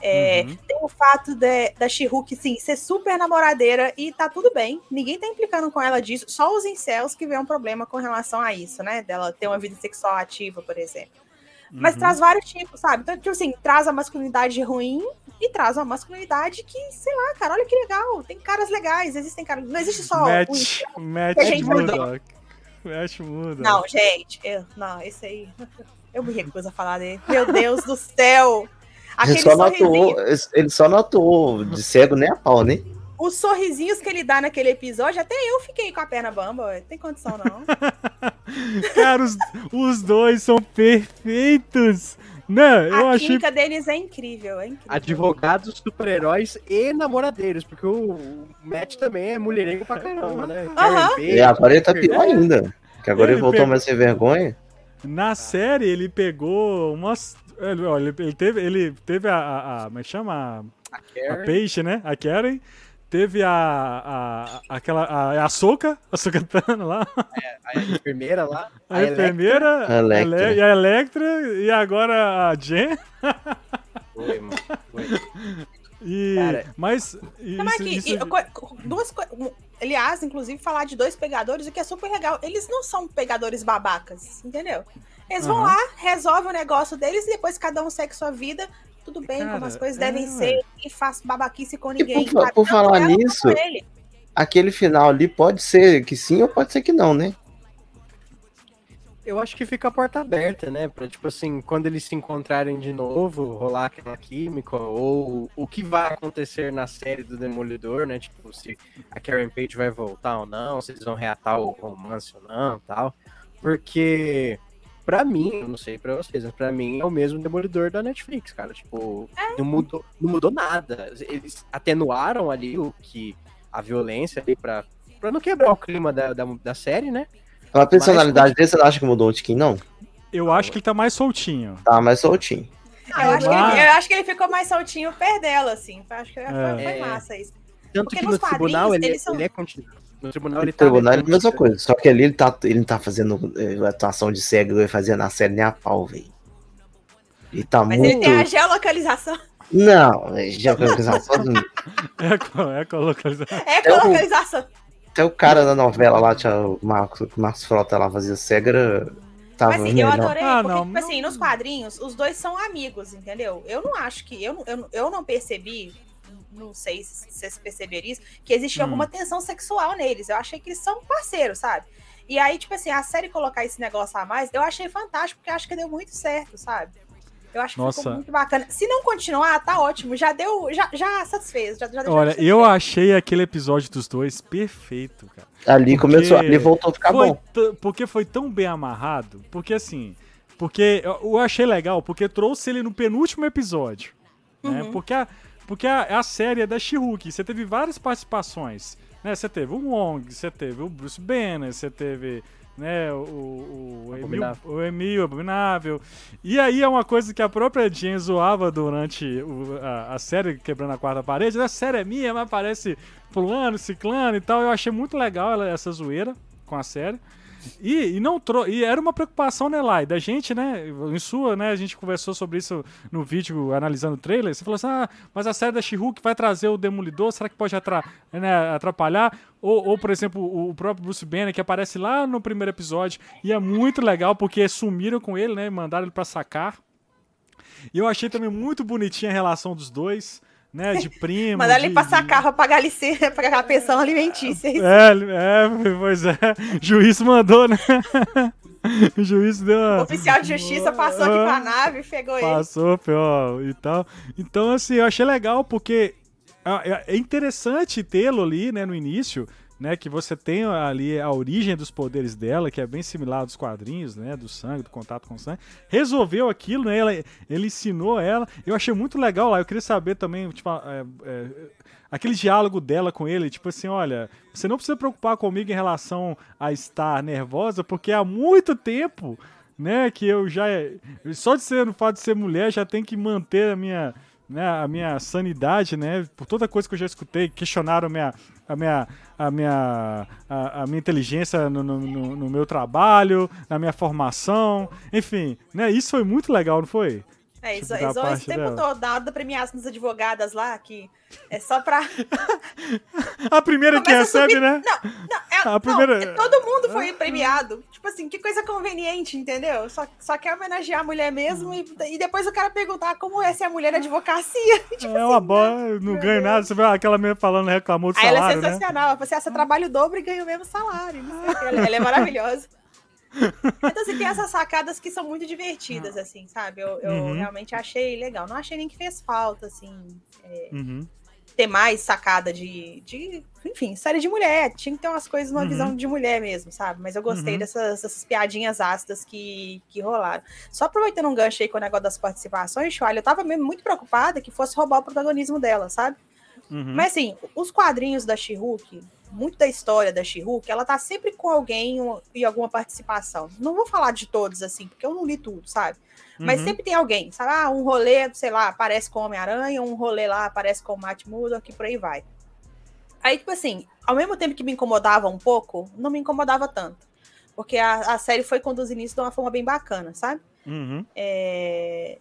É, uhum. Tem o fato de, da she sim, ser super namoradeira e tá tudo bem. Ninguém tá implicando com ela disso. Só os incels que vê um problema com relação a isso, né? Dela ter uma vida sexual ativa, por exemplo. Mas uhum. traz vários tipos, sabe? Então, tipo assim, traz a masculinidade ruim e traz uma masculinidade que, sei lá, cara, olha que legal. Tem caras legais, existem caras. Não existe só. Match, um... match que a gente Flash muda. Não, gente, eu, não, esse aí. Eu me recuso a falar dele. Meu Deus do céu! Aquele ele só, notou, ele só notou de cego nem a pau, né? Os sorrisinhos que ele dá naquele episódio, até eu fiquei com a perna bamba, tem condição não. Cara, os, os dois são perfeitos. Não, eu a achei... química deles é incrível, é incrível. Advogados, super-heróis e namoradeiros, porque o Matt também é mulherengo pra caramba, né? Uhum. E agora ele tá pior ainda, que agora ele, ele voltou pegou... mais sem vergonha. Na série ele pegou umas... Olha, ele teve, ele teve a, a, a como é que chama? A, a Peixe, né? A Karen Teve a, a, aquela, a, a Soca, a lá. A enfermeira lá. A, enfermeira, A Electra. a Ele- e a Electra, e agora a Jen. Foi, mano. Foi. E, Cara, mas. Não, mas Isso, aqui, isso- e, co- duas coisas. Aliás, inclusive, falar de dois pegadores, o que é super legal. Eles não são pegadores babacas, entendeu? Eles vão Aham. lá, resolvem o negócio deles e depois cada um segue sua vida. Tudo bem, Cara, como as coisas é, devem ué. ser. E faz babaquice com E ninguém. por fa- sabe? por Tanto falar quanto nisso, ele. Aquele final ali pode ser que sim ou pode ser que não, né? Eu acho que fica a porta aberta, né? Pra, tipo assim, quando eles se encontrarem de novo, rolar aquela química, ou o que vai acontecer na série do Demolidor, né? Tipo, se a Karen Page vai voltar ou não, se eles vão reatar o romance ou não tal. Porque, pra mim, eu não sei pra vocês, mas pra mim é o mesmo Demolidor da Netflix, cara. Tipo, não, mudou, não mudou nada. Eles atenuaram ali o que. a violência ali pra, pra não quebrar o clima da, da, da série, né? A personalidade dele, você não acha que mudou um tiquinho, não? Eu acho que ele tá mais soltinho. Tá mais soltinho. Ah, eu, acho que Mas- ele, eu acho que ele ficou mais soltinho perto dela, assim. Eu acho que foi, É. foi massa isso. Tanto Porque que nos no tribunal ele, eles são- ele é continuado. No tribunal No ele tá. tribunal é a mesma coisa. Só que ali ele tá, ele não tá fazendo eh, atuação de cego, ele fazia na série nem a pau, velho. Ele tá Mas muito. ele tem a geolocalização. Não, é geolocalização do- É, é colocalização. É É o- geolocalização. Até o cara da novela lá, tinha o Marcos, Marcos Frota lá fazia cego, era. Tava Mas assim, eu adorei, Ah, porque, não, tipo assim, não- nos quadrinhos, os dois são amigos, entendeu? Eu não acho que. Eu, eu, eu não percebi, não sei se vocês perceberam isso, que existia Hum. alguma tensão sexual neles. Eu achei que eles são parceiros, sabe? E aí, tipo assim, a série colocar esse negócio a mais, eu achei fantástico, porque eu acho que deu muito certo, sabe? Eu acho que Nossa. ficou muito bacana. Se não continuar, tá ótimo. Já deu. Já, já satisfez. Já, já deixou Olha, satisfeito. eu achei aquele episódio dos dois perfeito, cara. Ali Porque começou, ali voltou a ficar foi bom. porque foi tão bem amarrado, porque assim, porque eu, eu achei legal, porque trouxe ele no penúltimo episódio, né? Uhum. Porque a, porque a, a série é da She-Hulk, você teve várias participações, né? Você teve o Wong, você teve o Bruce Banner, você teve né, o, o, o, Emil, Abominável. o Emil Abominável. E aí é uma coisa que a própria Jen zoava durante o- a, a série Quebrando a Quarta Parede. A série é minha, mas parece fulano, ciclano e tal. Eu achei muito legal ela- essa zoeira com a série. E, e não trou e era uma preocupação, né, Lai, da gente, né, em sua, né, a gente conversou sobre isso no vídeo analisando o trailer, você falou assim, ah, mas a série da She-Hulk vai trazer o Demolidor, será que pode atra né, atrapalhar? Ou, ou, por exemplo, o o próprio Bruce Banner, que aparece lá no primeiro episódio, e é muito legal, porque sumiram com ele, né, mandaram ele pra sacar. E eu achei também muito bonitinha a relação dos dois, né, de primo. Mandaram de- ele passar de- carro pagar licença, pagar a pensão alimentícia. é, é, pois é. Juiz mandou, né? o juiz deu O uma. oficial de justiça passou aqui pra nave, pegou ele. Passou, e tal. Então, assim, eu achei legal porque ah, é é interessante tê-lo ali, né, no início, né, que você tem ali a origem dos poderes dela, que é bem similar aos quadrinhos, né, do sangue, do contato com o sangue. Resolveu aquilo, né, ela, ele ensinou ela. Eu achei muito legal lá. Eu queria saber também, tipo, é, é, aquele diálogo dela com ele, tipo assim, olha, você não precisa preocupar comigo em relação a estar nervosa, porque há muito tempo, né, que eu já só de ser no fato de ser mulher já tem que manter a minha, né, a minha sanidade, né, por toda coisa que eu já escutei, questionaram minha a minha a minha a, a minha inteligência no, no, no- no meu trabalho, na minha formação, enfim, né, isso foi muito legal, não foi? É, Tipo, isso, isso esse tempo dela. todo, na hora da premiação das advogadas lá, que é só pra. A primeira que Começa recebe, subir- né? Não, não, A primeira- não, é- todo mundo foi premiado. Tipo assim, que coisa conveniente, entendeu? Só, só quer homenagear a mulher mesmo e, e depois o cara perguntar como é ser a mulher da advocacia. Tipo É uma bola, não ganho nada. Você vê aquela menina falando, reclamou do Aí ela é salário, né? sensacional. Ela falou assim: ah, você trabalha o dobro e ganha o mesmo salário. Ela, ela é maravilhosa. Então, assim, tem essas sacadas que são muito divertidas, assim, sabe? Eu, eu Uhum. realmente achei legal. Não achei nem que fez falta, assim, Uhum. Ter mais sacada de, de. Enfim, série de mulher. Tinha que ter umas coisas numa Uhum. visão de mulher mesmo, sabe? Mas eu gostei Uhum. dessas, dessas piadinhas ácidas que, que rolaram. Só aproveitando um gancho aí com o negócio das participações, Chualha, eu tava mesmo muito preocupada que fosse roubar o protagonismo dela, sabe? Uhum. Mas assim, os quadrinhos da She-Hulk, muito da história da She-Hulk, ela tá sempre com alguém e alguma participação. Não vou falar de todos, assim, porque eu não li tudo, sabe? Mas Uhum. sempre tem alguém, sabe? Ah, um rolê, sei lá, aparece com Homem-Aranha, um rolê lá aparece com o Matt Murdock, e por aí vai. Aí, tipo assim, ao mesmo tempo que me incomodava um pouco, não me incomodava tanto. Porque a, a série foi conduzida isso de uma forma bem bacana, sabe? Uhum. É...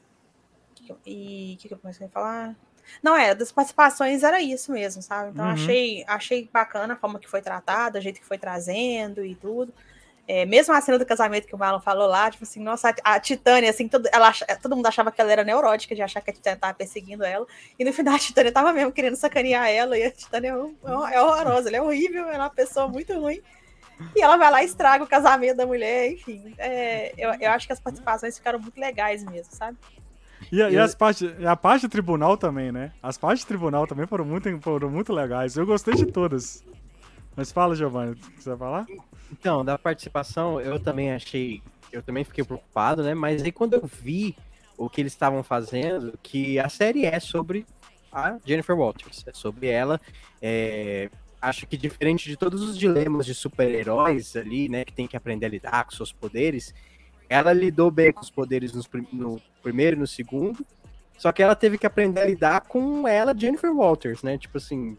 E o que, que eu comecei a falar? Não, é, das participações era isso mesmo, sabe? Então Uhum. achei, achei bacana a forma que foi tratada, o jeito que foi trazendo e tudo. É, mesmo a cena do casamento que o Marlon falou lá, tipo assim, nossa, a, a Titânia, assim, todo, ela, todo mundo achava que ela era neurótica de achar que a Titânia tava perseguindo ela. E no final a Titânia tava mesmo querendo sacanear ela, e a Titânia é, é é horrorosa, ela é horrível, ela é uma pessoa muito ruim. E ela vai lá e estraga o casamento da mulher, enfim. É, eu, eu acho que as participações ficaram muito legais mesmo, sabe? E, a- e as partes, e a parte do tribunal também, né? As partes do tribunal também foram muito, foram muito legais. Eu gostei de todas. Mas fala, Giovanni, você vai falar? Então, da participação, eu também achei. Eu também fiquei preocupado, né? Mas aí quando eu vi o que eles estavam fazendo, que a série é sobre a Jennifer Walters. É sobre ela. é, acho que diferente de todos os dilemas de super-heróis ali, né? Que tem que aprender a lidar com seus poderes. Ela lidou bem com os poderes nos no primeiro e no segundo. Só que ela teve que aprender a lidar com ela, Jennifer Walters, né? Tipo assim,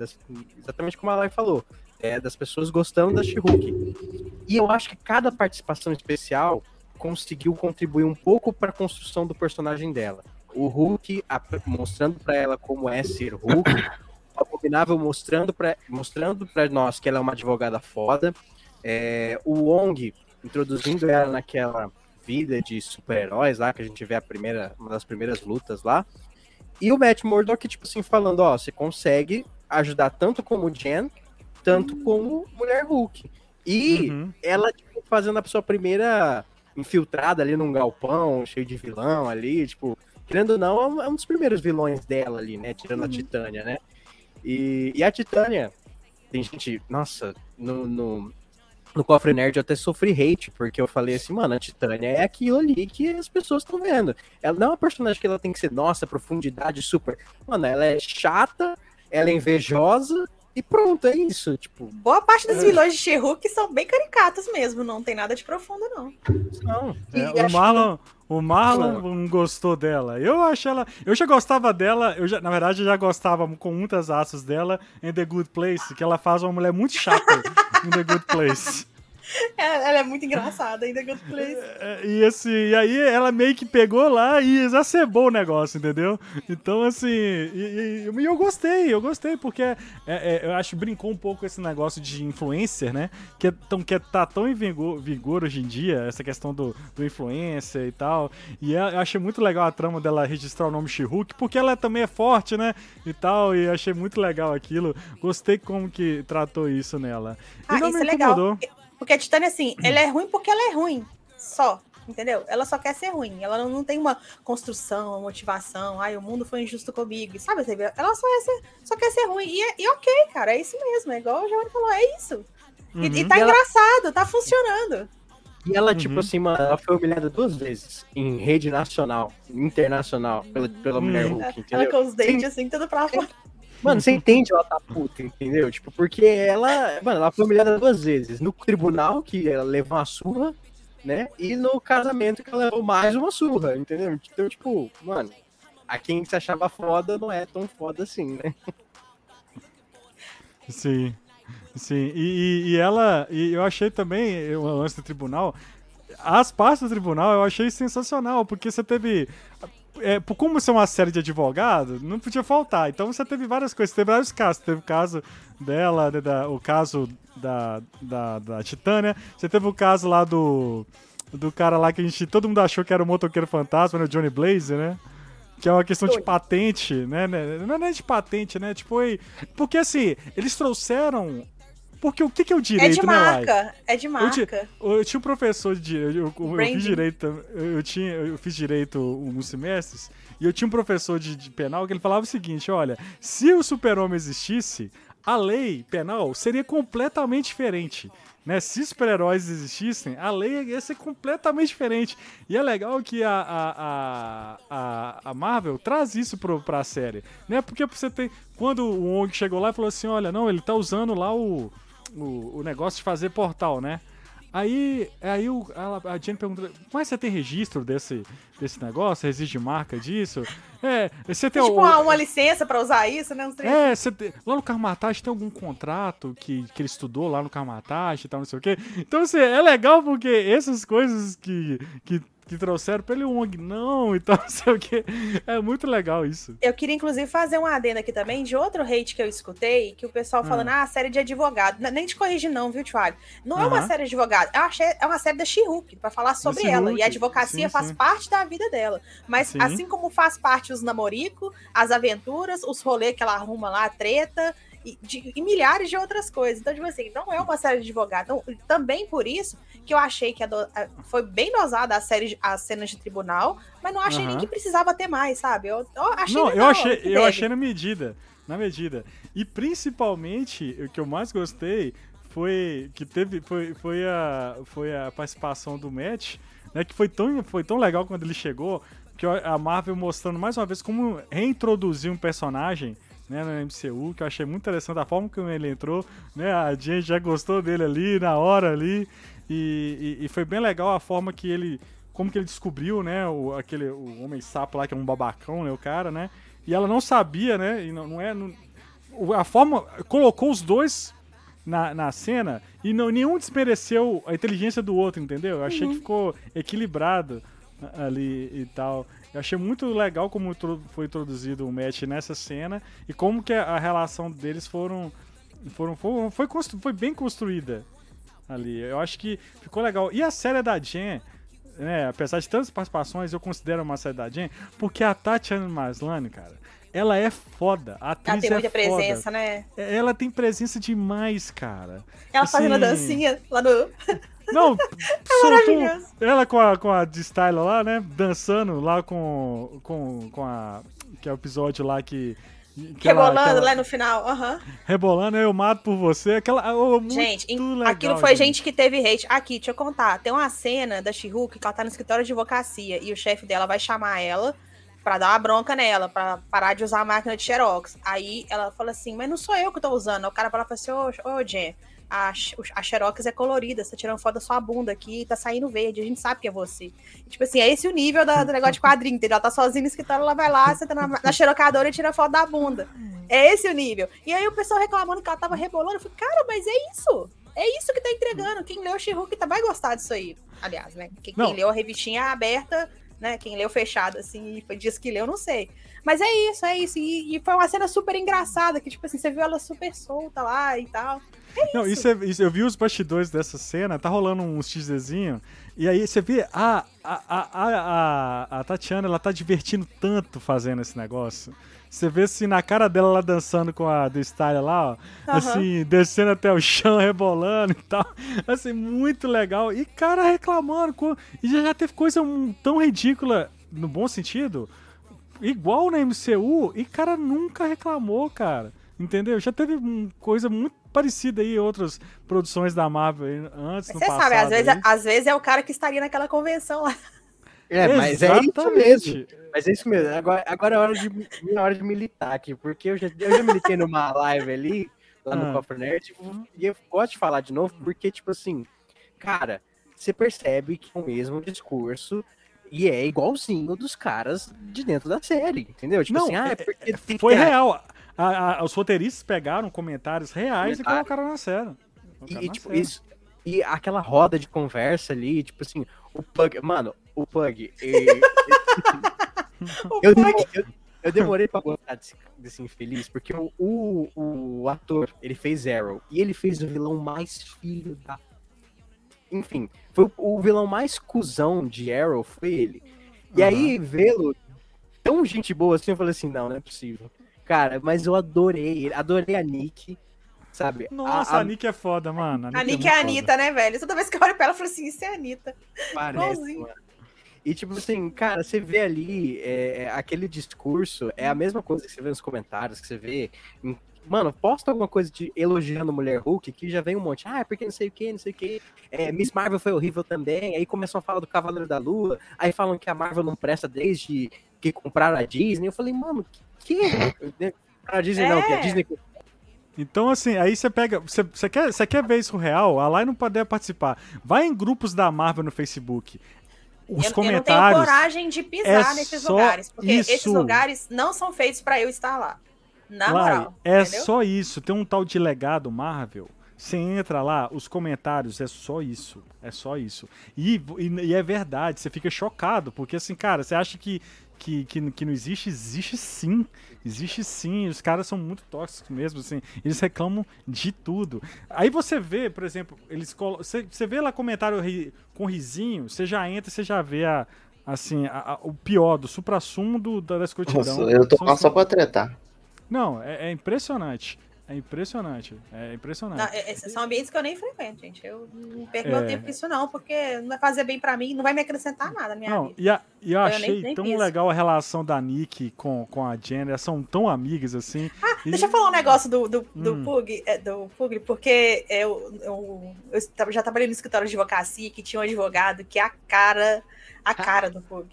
exatamente como a Lai falou. É, das pessoas gostando da She-Hulk. E eu acho que cada participação especial conseguiu contribuir um pouco para a construção do personagem dela. O Hulk ap- mostrando para ela como é ser Hulk, o Abominável mostrando para mostrando nós que ela é uma advogada foda, é, o Wong introduzindo ela naquela vida de super-heróis lá que a gente vê a primeira uma das primeiras lutas lá. E o Matt Murdock tipo assim falando, ó, você consegue ajudar tanto como Jen, tanto como Mulher Hulk. E Uhum. ela tipo, fazendo a sua primeira infiltrada ali num galpão, cheio de vilão ali, tipo, querendo ou não, é um- é dos primeiros vilões dela ali, né? Tirando a Titânia, né? E, e a Titânia, tem gente, nossa, no, no, no Cofre Nerd eu até sofri hate, porque eu falei assim, mano, a Titânia é aquilo ali que as pessoas estão vendo. Ela não é uma personagem que ela tem que ser, nossa, profundidade super. Mano, ela é chata, ela é invejosa e pronto, é isso. Tipo, Boa parte dos vilões de She-Hulk são bem caricatos mesmo, não tem nada de profundo, não. não. É, o que- Marlon, o Marlon não gostou dela. Eu acho ela. Eu já gostava dela. Eu já, na verdade, eu já gostava com muitas asas dela em The Good Place, que ela faz uma mulher muito chata em The Good Place. Ela, é muito engraçada ainda, Good Place. É, E assim, e aí ela meio que pegou lá e exacerbou o negócio, entendeu? Então, assim, e, e- e eu gostei, eu gostei, porque é- é- eu acho que brincou um pouco com esse negócio de influencer, né? Que, é tão, que é- tá tão em vigor, vigor hoje em dia, essa questão do, do influencer e tal. E é- eu achei muito legal a trama dela registrar o nome She-Hulk, porque ela também é forte, né? E tal, e achei muito legal aquilo. Gostei como que tratou isso nela. E Ah, não isso me é legal. Porque a Titânia, assim, ela é ruim porque ela é ruim. Só. Entendeu? Ela só quer ser ruim. Ela não, não tem uma construção, uma motivação. Ai, o mundo foi injusto comigo. Sabe? você vê? Ela só, é ser- só quer ser ruim. E, é- e ok, cara. É isso mesmo. É igual o Giovanni falou. É isso. E, e Uhum. tá E ela- engraçado. Tá funcionando. E ela, tipo Uhum. assim, mano, ela foi humilhada duas vezes em rede nacional, internacional, pela, pela mulher Uhum. Hulk, Ela entendeu? com os dentes, assim, tudo pra fora. Mano, você entende ela tá puta, entendeu? Tipo, porque ela, mano, ela foi humilhada duas vezes. No tribunal, que ela levou uma surra, né? E no casamento, que ela levou mais uma surra, entendeu? Então, tipo, mano, a quem se achava foda não é tão foda assim, né? Sim. Sim. E, e- e ela. E eu achei também, eu, antes do tribunal, as partes do tribunal eu achei sensacional, porque você teve. É, como isso é uma série de advogado, não podia faltar. Então você teve várias coisas, teve vários casos. Teve o caso dela, da- da- o caso da, da, da Titânia, você teve o caso lá do. Do cara lá que a gente. Todo mundo achou que era o motoqueiro fantasma, né? O Johnny Blaze, né? Que é uma questão de patente, né? né? Não é nem de patente, né? Tipo. Porque assim, eles trouxeram. Porque o que, que é o É direito, de né, Lai? marca. É de Eu, ti- marca. eu tinha um professor de direito, eu, eu, eu fiz direito, eu, eu tinha, eu fiz direito uns semestres, e eu tinha um professor de, de penal que ele falava o seguinte, olha, se o super-homem existisse, a lei penal seria completamente diferente. Né? Se super-heróis existissem, a lei ia ser completamente diferente. E é legal que a, a, a, a, a Marvel traz isso pro, pra série. Né? Porque você tem. Quando o Wong chegou lá e falou assim: olha, não, ele tá usando lá o, o, o negócio de fazer portal, né? Aí, aí o, ela, a Jenny pergunta, mas você tem registro desse, desse negócio? Existe marca disso? É, você tem tipo, o- uma, uma licença pra usar isso, né? É, você tem- lá no Carmatage tem algum contrato que, que ele estudou lá no Carmatage e tal, não sei o quê. Então, assim, é legal porque essas coisas que, que, que trouxeram pra ele, não e tal, não sei o quê. É muito legal isso. Eu queria, inclusive, fazer um adendo aqui também de outro hate que eu escutei, que o pessoal falando, ah, série de advogado. Nem te corrigir, não, viu, Tiago? Não é uma série de advogado, é uma série da She-Hulk, pra falar sobre ela. E a advocacia sim, faz sim. parte da vida dela. Mas Sim. assim como faz parte os namorico, as aventuras, os rolês que ela arruma lá, a treta. E, de- e milhares de outras coisas. Então, tipo assim, não é uma série de advogado. Então, também por isso que eu achei que a do- a- foi bem dosada a série, as cenas de tribunal, mas não achei nem Aham. que precisava ter mais, sabe? Eu, eu achei não, eu achei, eu achei na medida. Na medida. E principalmente, o que eu mais gostei foi que teve. Foi, foi, a, foi a participação do Matt, né? Que foi tão, foi tão legal quando ele chegou. Que a Marvel mostrando mais uma vez como reintroduzir um personagem né, no MCU, que eu achei muito interessante a forma como ele entrou, né? A gente já gostou dele ali, na hora ali, e, e- e foi bem legal a forma que ele, como que ele descobriu, né, o, aquele, o Homem Sapo lá, que é um babacão, né, o cara, né, e ela não sabia, né, e não, não é, não- a forma, colocou os dois na, na cena e não, nenhum desmereceu a inteligência do outro, entendeu? Eu achei que ficou equilibrado ali e tal. Eu achei muito legal como foi introduzido o Matt nessa cena e como que a relação deles foram foram, foi, constru- foi bem construída ali. Eu acho que ficou legal. E a série da Jen, né, apesar de tantas participações, eu considero uma série da Jen, porque a Tatiana Maslany, cara, ela é foda. A Ela atriz tem é muita foda. presença, né? Ela tem presença demais, cara. Ela fazendo a Assim, dancinha lá no. Não, soltou maravilhoso. ela com a, com a de style lá, né? Dançando lá com, com, com a. Que é o episódio lá que. que ela- Rebolando que ela- lá no final. Aham. Rebolando, eu mato por você. Aquela. oh, muito Gente, em- legal, aquilo foi gente que teve hate. Aqui, deixa eu contar. Tem uma cena da She-Hulk que ela tá no escritório de advocacia e o chefe dela vai chamar ela pra dar uma bronca nela, pra parar de usar a máquina de Xerox. Aí ela fala assim, mas não sou eu que tô usando. Aí O cara fala assim, ô, ô Jen, a, a Xerox é colorida, você tá tirando foto da sua bunda aqui e tá saindo verde, a gente sabe que é você. E, tipo assim, é esse o nível da- do negócio de quadrinho, entendeu? Ela tá sozinha no escritório, ela vai lá, senta na, na xerocadora e tira foto da bunda. É esse o nível. E aí o pessoal reclamando que ela tava rebolando. Eu falei, cara, mas é isso. É isso que tá entregando. Quem leu She-Hulk tá, vai gostar disso aí. Aliás, né? Quem, quem leu a revistinha aberta, né? Quem leu fechado, assim, e foi dias que leu, não sei. Mas é isso, é isso. E, e foi uma cena super engraçada, que, tipo assim, você viu ela super solta lá e tal. Não, isso, é- isso- eu vi os bastidores dessa cena, tá rolando uns teaserzinho, e aí você vê a, a, a, a, a, Tatiana, ela tá divertindo tanto fazendo esse negócio. Você vê assim na cara dela lá dançando com a The Style lá, ó, Aham. assim, descendo até o chão, rebolando e tal. Assim, muito legal. E cara reclamando. co- E já, já teve coisa tão ridícula, no bom sentido, igual na MCU, e cara nunca reclamou, cara. Entendeu? Já teve coisa muito parecida aí em outras produções da Marvel aí antes, no Você passado. sabe, às vezes, às vezes é o cara que estaria naquela convenção lá. É, mas é isso Exatamente. mesmo. Mas é isso mesmo. Agora, agora é hora de, minha hora de militar aqui, porque eu já, eu já militei numa live ali, lá no Ah. Cofre Nerd, e eu gosto de falar de novo, porque, tipo assim, cara, você percebe que é o mesmo discurso e é igualzinho dos caras de dentro da série, entendeu? Tipo Não, assim, ah, é é- porque que Foi real. A- a- os roteiristas pegaram comentários reais e colocaram na série. E, Colocaram e, na tipo, série. isso. E aquela roda de conversa ali, tipo assim, o Pug. Mano, o Pug. O eu, Pug- demo- eu, eu demorei pra gostar desse, desse infeliz, porque o, o, o ator, ele fez Arrow. E ele fez o vilão mais filho da. Enfim, foi o, o vilão mais cuzão de Arrow, foi ele. E Aham. aí, vê-lo tão gente boa assim, eu falei assim: não, não é possível. Cara, mas eu adorei ele, adorei a Nick, sabe? Nossa, a, a, Nick é foda, mano. A Nick é muito a Anitta, né, velho? Toda vez que eu olho pra ela, eu falo assim, isso é a Anitta. Parece. E tipo assim, cara, você vê ali é, é, aquele discurso, é a mesma coisa que você vê nos comentários, que você vê. em- Mano, posta alguma coisa de elogiando Mulher Hulk, que já vem um monte. Ah, é porque não sei o que, não sei o que. Miss Marvel foi horrível também. Aí começam a falar do Cavaleiro da Lua. Aí falam que a Marvel não presta desde que compraram a Disney. Eu falei, mano, que. Que? Compraram a Disney não, que a É. Disney Então, assim, aí você pega. Você, você, quer, você quer ver isso real? A Lai não poder participar. Vai em grupos da Marvel no Facebook. Os eu, comentários. eu não tenho coragem de pisar é nesses lugares. Porque isso. esses lugares não são feitos pra eu estar lá. Na Lai, moral. é entendeu? só isso. Tem um tal de legado Marvel. Você entra lá, os comentários é só isso. É só isso. E, e, e é verdade, você fica chocado, porque assim, cara, você acha que, que, que, que não existe? Existe sim. Existe sim. Os caras são muito tóxicos mesmo, assim. Eles reclamam de tudo. Aí você vê, por exemplo, eles você, você vê lá comentário ri- com risinho, você já entra, você já vê a. Assim, a- a- o pior, do supra-sumo da, escrotidão. Nossa, eu tô só pra tretar. Não, é, é impressionante. É impressionante. É impressionante. Não, é- esses são ambientes que eu nem frequento, gente. Eu não perco É. meu tempo com isso, não, porque não vai fazer bem pra mim, não vai me acrescentar nada na minha Não, vida. e, a- e eu Eu achei nem- nem tão legal a relação da Nick com, com a Jen. Elas são tão amigas assim. E- Deixa eu falar um negócio do, do, do Hum. Pug, é, do Pug, porque eu, eu, eu já trabalhei no escritório de advocacia que tinha um advogado que é a cara, a cara do Pug.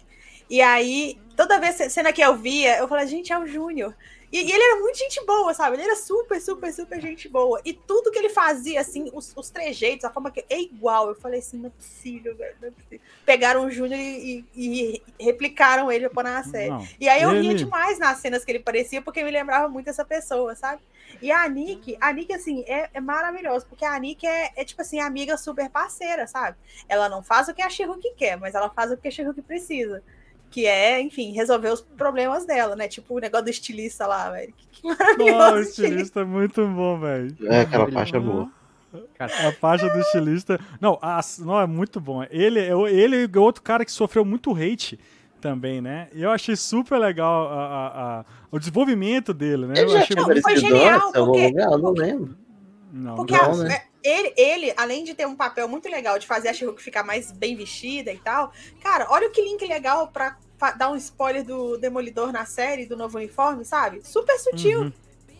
E aí, toda vez, cena que eu via, eu falava, gente, é o Júnior. E, e ele era muito gente boa, sabe? Ele era super, super, super gente boa. E tudo que ele fazia, assim, os, os trejeitos, a forma que é igual. Eu falei assim, não é possível, velho, não é possível. Pegaram o Júnior e, e- e replicaram ele pra pôr na série. Não, E aí eu ria ele- demais nas cenas que ele parecia, porque me lembrava muito essa pessoa, sabe? E a Nick, a Nick, assim, é, é maravilhosa, porque a Nick é, é, tipo assim, amiga super parceira, sabe? Ela não faz o que a she quer, mas ela faz o que a she precisa. Que é, enfim, resolver os problemas dela, né? Tipo o negócio do estilista lá, velho. Que, maravilhoso. Nossa, o estilista. é muito bom, velho. É aquela faixa boa. A faixa do estilista. Não, a- não, é muito bom. Ele é ele é outro cara que sofreu muito hate também, né? E eu achei super legal a- a- a- o desenvolvimento dele, né? Ele Eu já achei Não, foi genial, porque- lugar? Eu não lembro. Não, Porque Não, a- né? Ele, ele, além de ter um papel muito legal de fazer a she ficar mais bem vestida e tal, cara, olha o que link legal pra dar um spoiler do Demolidor na série, do novo uniforme, sabe? Super sutil. Uhum.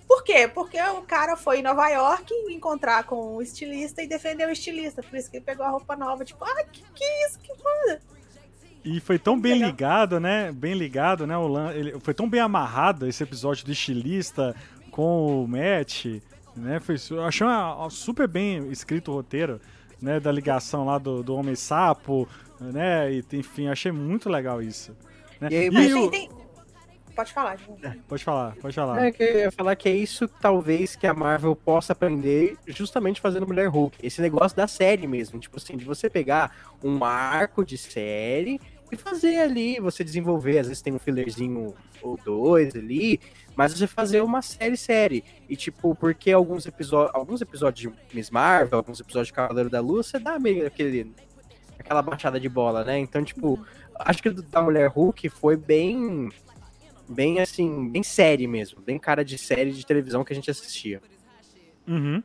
Por quê? Porque o cara foi em Nova York encontrar com o estilista e defender o estilista. Por isso que ele pegou a roupa nova. Tipo, ah, que, que isso? Que foda. E foi tão bem Legal. ligado, né? Bem ligado, né? O lan... ele foi tão bem amarrado esse episódio do estilista com o Matt, né? Foi, eu achei uma- super bem escrito o roteiro, né? Da ligação lá do, do Homem Sapo, né? E, enfim, achei muito legal isso. Né? E aí, E Mas o- tem, tem- Pode falar, Ju. Pode falar, pode falar. É que eu ia falar que é isso talvez que a Marvel possa aprender justamente fazendo Mulher Hulk. Esse negócio da série mesmo. Tipo assim, de você pegar um arco de série e fazer ali, você desenvolver. Às vezes tem um fillerzinho ou dois ali, mas você fazer uma série série. E tipo, porque alguns episódios, alguns episódios de Miss Marvel, alguns episódios de Cavaleiro da Lua, você dá meio aquele aquela baixada de bola, né? Então, tipo, acho que da Mulher Hulk foi bem bem assim, bem série mesmo, bem cara de série de televisão que a gente assistia. Uhum.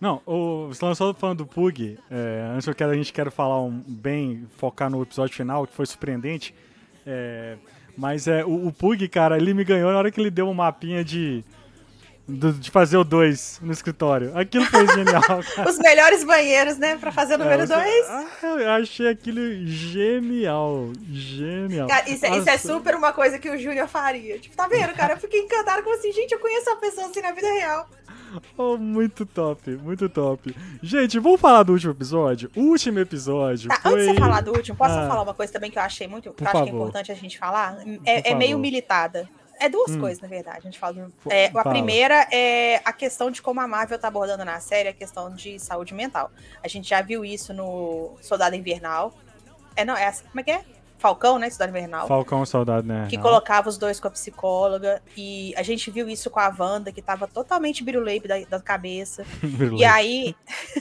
Não, o, só falando do Pug, é, antes eu quero, a gente quer falar um, bem, focar no episódio final, que foi surpreendente. é, mas é, o, o Pug, cara, ele me ganhou na hora que ele deu um mapinha de, do- de fazer o 2 no escritório. Aquilo foi genial, cara. Os melhores banheiros, né? Pra fazer o número É, você- 2. Ah, eu achei aquilo genial. Genial. Cara, isso, é- isso é super uma coisa que o Júnior faria. Tipo, tá vendo, cara? Eu fiquei encantada com assim, gente, eu conheço uma pessoa assim na vida real. Oh, muito top, muito top. Gente, vamos falar do último episódio? O último episódio Tá, foi... antes de você falar do último, posso Ah. falar uma coisa também que eu achei muito, que eu acho que é importante a gente falar? É, é meio militada. É duas Hum. coisas, na verdade. A gente fala. é, a primeira é a questão de como a Marvel tá abordando na série a questão de saúde mental. A gente já viu isso no Soldado Invernal. É, não, é, como é que é? Falcão, né? Soldado Invernal. Falcão Saudade, né? que colocava os dois com a psicóloga. E a gente viu isso com a Wanda, que tava totalmente biruleibe da, da cabeça. E aí.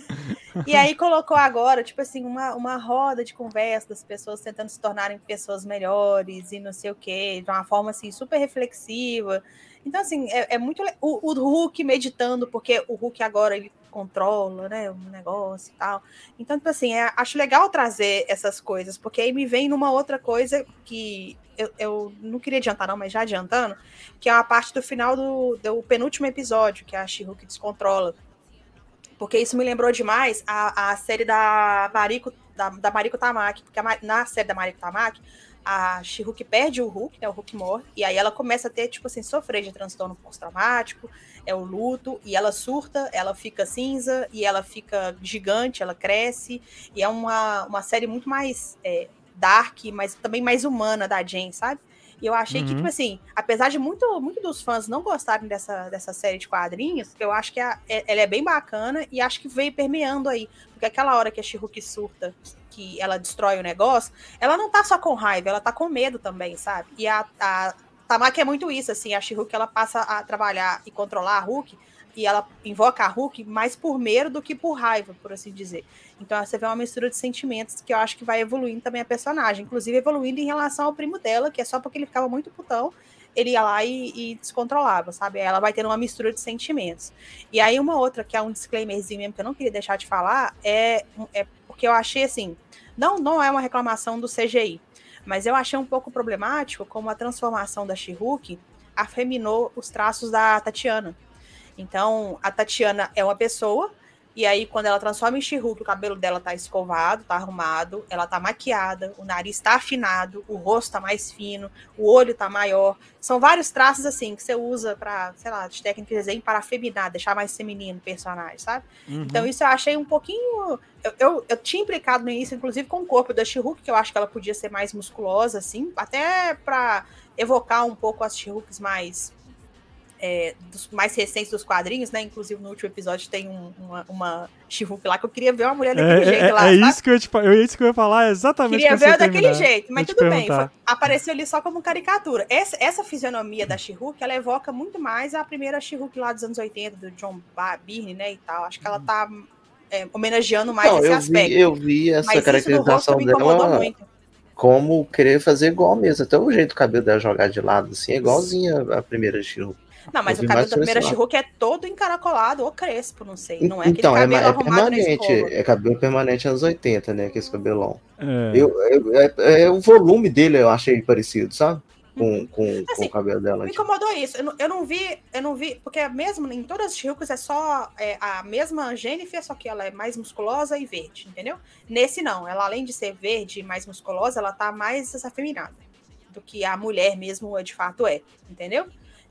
e aí colocou agora, tipo assim, uma, uma roda de conversa das pessoas tentando se tornarem pessoas melhores e não sei o quê, de uma forma assim, super reflexiva. Então, assim, é, é muito. O, o Hulk meditando, porque o Hulk agora ele controla, né? O negócio e tal. Então, tipo assim, é- acho legal trazer essas coisas, porque aí me vem numa outra coisa que eu, eu não queria adiantar, não, mas já adiantando, que é a parte do final do, do penúltimo episódio, que é a She-Hulk descontrola. Porque isso me lembrou demais a, a série da Mariko, da, da Mariko Tamaki, porque a na série da Mariko Tamaki, a She-Hulk perde o Hulk, né? O Hulk morre. E aí ela começa a ter, tipo assim, sofrer de transtorno pós-traumático, é o luto, e ela surta, ela fica cinza, e ela fica gigante, ela cresce. E é uma, uma série muito mais é, dark, mas também mais humana da Jane, sabe? E eu achei que, Uhum. tipo assim, apesar de muito, muito dos fãs não gostarem dessa, dessa série de quadrinhos, eu acho que a- é- ela é bem bacana e acho que veio permeando aí. Porque aquela hora que a She-Hulk surta, que ela destrói o negócio, ela não tá só com raiva, ela tá com medo também, sabe? E a, a Tamaki é muito isso, assim, a She-Hulk ela passa a trabalhar e controlar a Hulk, e ela invoca a Hulk mais por medo do que por raiva, por assim dizer. Então você vê uma mistura de sentimentos que eu acho que vai evoluindo também a personagem, inclusive evoluindo em relação ao primo dela, que é só porque ele ficava muito putão, ele ia lá e, e descontrolava, sabe? Ela vai tendo uma mistura de sentimentos. E aí uma outra, que é um disclaimerzinho mesmo que eu não queria deixar de falar, é, é porque eu achei assim, não, não é uma reclamação do CGI, mas eu achei um pouco problemático como a transformação da She-Hulk afeminou os traços da Tatiana. Então, a Tatiana é uma pessoa, e aí quando ela transforma em She-Hulk, o cabelo dela tá escovado, tá arrumado, ela tá maquiada, o nariz tá afinado, o rosto tá mais fino, o olho tá maior. São vários traços assim que você usa para, sei lá, de técnica de desenho para afeminar, deixar mais feminino o personagem, sabe? Uhum. Então isso eu achei um pouquinho. Eu, eu, eu tinha implicado no início, inclusive, com o corpo da She-Hulk, que eu acho que ela podia ser mais musculosa, assim, até para evocar um pouco as She-Hulks mais. É, dos mais recentes dos quadrinhos, né? Inclusive no último episódio tem um- uma, uma She-Hulk lá que eu queria ver uma mulher daquele É, jeito é- lá. é isso que eu ia te eu, é isso que eu ia falar, é exatamente Queria ver daquele terminar. jeito, mas tudo bem. foi- apareceu ali só como caricatura. Essa, essa fisionomia da She-Hulk, ela evoca muito mais a primeira She-Hulk lá dos anos 80, do John Byrne, né, e tal. Acho que ela tá é, homenageando mais Não, esse eu aspecto. vi, eu vi essa mas isso do rosto caracterização me incomodou dela muito. como querer fazer igual mesmo. Até o jeito do cabelo dela jogar de lado, assim, é igualzinho a primeira estilo. Não, mas o cabelo da primeira She-Hulk é todo encaracolado ou crespo, não sei. Não é aquele Então, é, cabelo é arrumado na permanente, é cabelo permanente anos 80, né? Que esse cabelão. É. Eu, eu- é, é o volume dele eu achei parecido, sabe? Com, com, com Assim, o cabelo dela. Me tipo. incomodou isso. Eu não, eu não vi, eu não vi, porque mesmo em todas as She-Hulks é só é, a mesma Jennifer, só que ela é mais musculosa e verde, entendeu? Nesse não, ela além de ser verde e mais musculosa, ela tá mais afeminada do que a mulher mesmo de fato é, entendeu?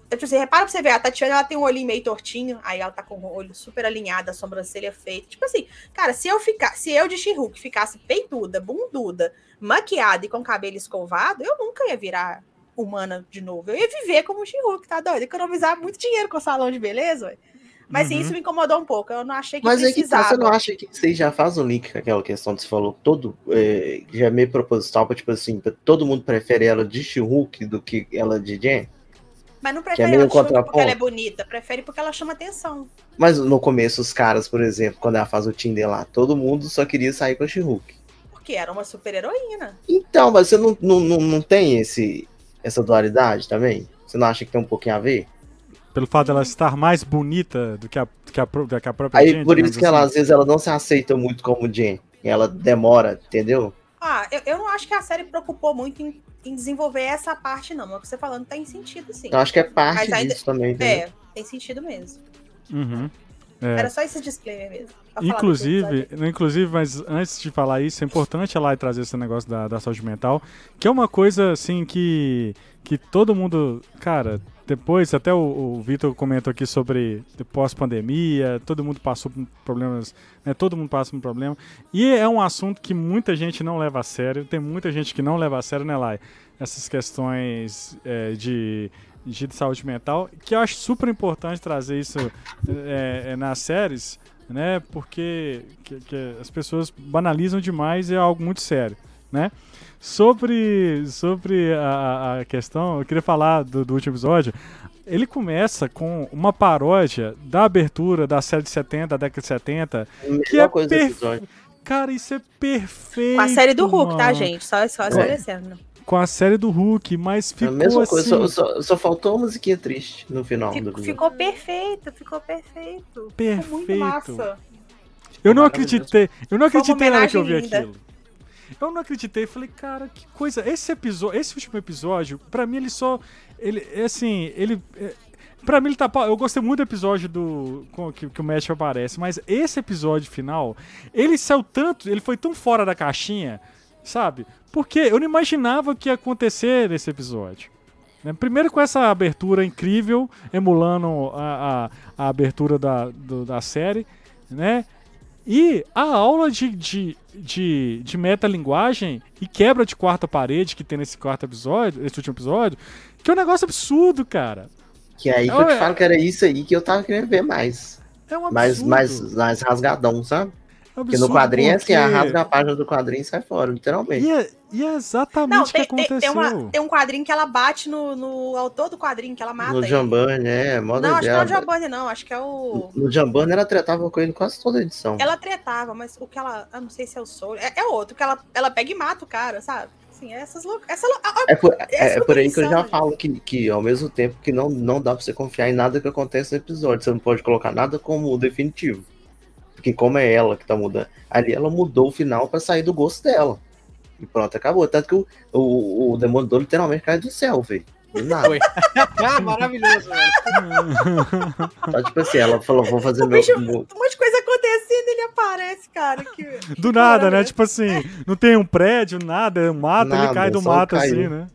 Então, tipo, você repara pra você ver, a Tatiana ela tem um olhinho meio tortinho, aí ela tá com o olho super alinhado, a sobrancelha feita. Tipo assim, cara, se eu ficar, se eu de She-Hulk ficasse peituda, bunduda, maquiada e com cabelo escovado, eu nunca ia virar humana de novo. Eu ia viver como She-Hulk, tá doido? Economizar muito dinheiro com o salão de beleza, ué. Mas sim, Uhum. isso me incomodou um pouco. Eu não achei que Mas é que tá, precisava. você não acha que você já faz um link com aquela questão que você falou, todo, é, já é meio proposital, pra, tipo assim, todo mundo prefere ela de She-Hulk do que ela de Jen? Mas não é prefere meio ela de porque ela é bonita. Prefere porque ela chama atenção. Mas no começo, os caras, por exemplo, quando ela faz o Tinder lá, todo mundo só queria sair com a She-Hulk. Porque era uma super heroína. Então, mas você não, não, não, não tem esse, essa dualidade também? Você não acha que tem um pouquinho a ver? Pelo fato dela estar mais bonita do que a, do que a, do que a própria Aí gente, por isso que ela, assim. às vezes, ela não se aceita muito como Jen. Ela demora, entendeu? Ah, eu, eu não acho que a série preocupou muito em, em desenvolver essa parte, não. Mas o que você falando tem sentido, sim. Eu acho que é parte Mas ainda- disso também, entendeu? É, tem sentido mesmo. Uhum. É. Era só esse disclaimer mesmo. Inclusive, inclusive, mas antes de falar isso, é importante ela trazer esse negócio da, da saúde mental, que é uma coisa assim que, que todo mundo, cara, depois até o, o Vitor comentou aqui sobre pós-pandemia, todo mundo passou por problemas, né, todo mundo passa por um problema, e é um assunto que muita gente não leva a sério, tem muita gente que não leva a sério, né, Lai? Essas questões é, de, de saúde mental, que eu acho super importante trazer isso é, é, nas séries, né? Porque que- que as pessoas banalizam demais e é algo muito sério, né? Sobre, sobre a, a- a questão, eu queria falar do, do último episódio. Ele começa com uma paródia da abertura da série de 70, da década de 70. Melhor Que é coisa do perfe- episódio. Cara, isso é perfeito. Com a série do Hulk, tá, gente? Só, só esclarecendo. Com a série do Hulk, mas É ficou a mesma assim. coisa, só, só, só faltou uma musiquinha triste no final do Fico- episódio. ficou perfeito, ficou perfeito. Ficou muito Perfeito. massa. Eu não acreditei. Eu não acreditei na hora que eu vi linda. aquilo. Eu não acreditei, falei, cara, que coisa. Esse episódio, esse último episódio, pra mim ele só ele é assim, ele é, Pra mim ele tá. Eu gostei muito do episódio do. que, que o Matt aparece, mas esse episódio final, ele saiu tanto. Ele foi tão fora da caixinha, sabe? Porque eu não imaginava que ia acontecer nesse episódio. né? Primeiro com essa abertura incrível, emulando a, a, a abertura da, do- da série, né? E a aula de, de, de, de metalinguagem e quebra de quarta parede que tem nesse quarto episódio, esse último episódio, que é um negócio absurdo, cara. Que é aí que eu te É. falo que era isso aí que eu tava querendo ver mais. É um absurdo. Mais, mais, mais rasgadão, sabe? É Porque no quadrinho é assim, porque- rasga a página do quadrinho e sai fora, literalmente. E é, e é exatamente o que tem, aconteceu. tem, uma- tem um quadrinho que ela bate no, no autor do quadrinho, que ela mata No. Jamburn, é, moda Não, acho que não é o. Jambone, não. Acho que é o. No Jamburn ela tratava com ele quase toda a edição. Ela tretava, mas o que ela. Eu não sei se é o Soul. É, é outro, que ela, ela pega e mata o cara, sabe? Assim, essas loucas. Essa, É por, é, é por aí que eu já falo que, que ao mesmo tempo que não, não dá pra você confiar em nada que acontece no episódio. Você não pode colocar nada como definitivo. Porque como é ela que tá mudando. Ali ela mudou o final pra sair do gosto dela. E pronto, acabou. Tanto que o, o, o Demolidor literalmente cai do céu, velho. Do nada. Foi. ah, maravilhoso, velho. Só tipo assim, ela falou, vou fazer O meu. bicho- meu- um monte de coisa acontecendo, ele aparece, cara. Que... Do nada, né? Tipo assim, não tem um prédio, nada, é um mato, ele Nada, cai do mato caiu. assim, né?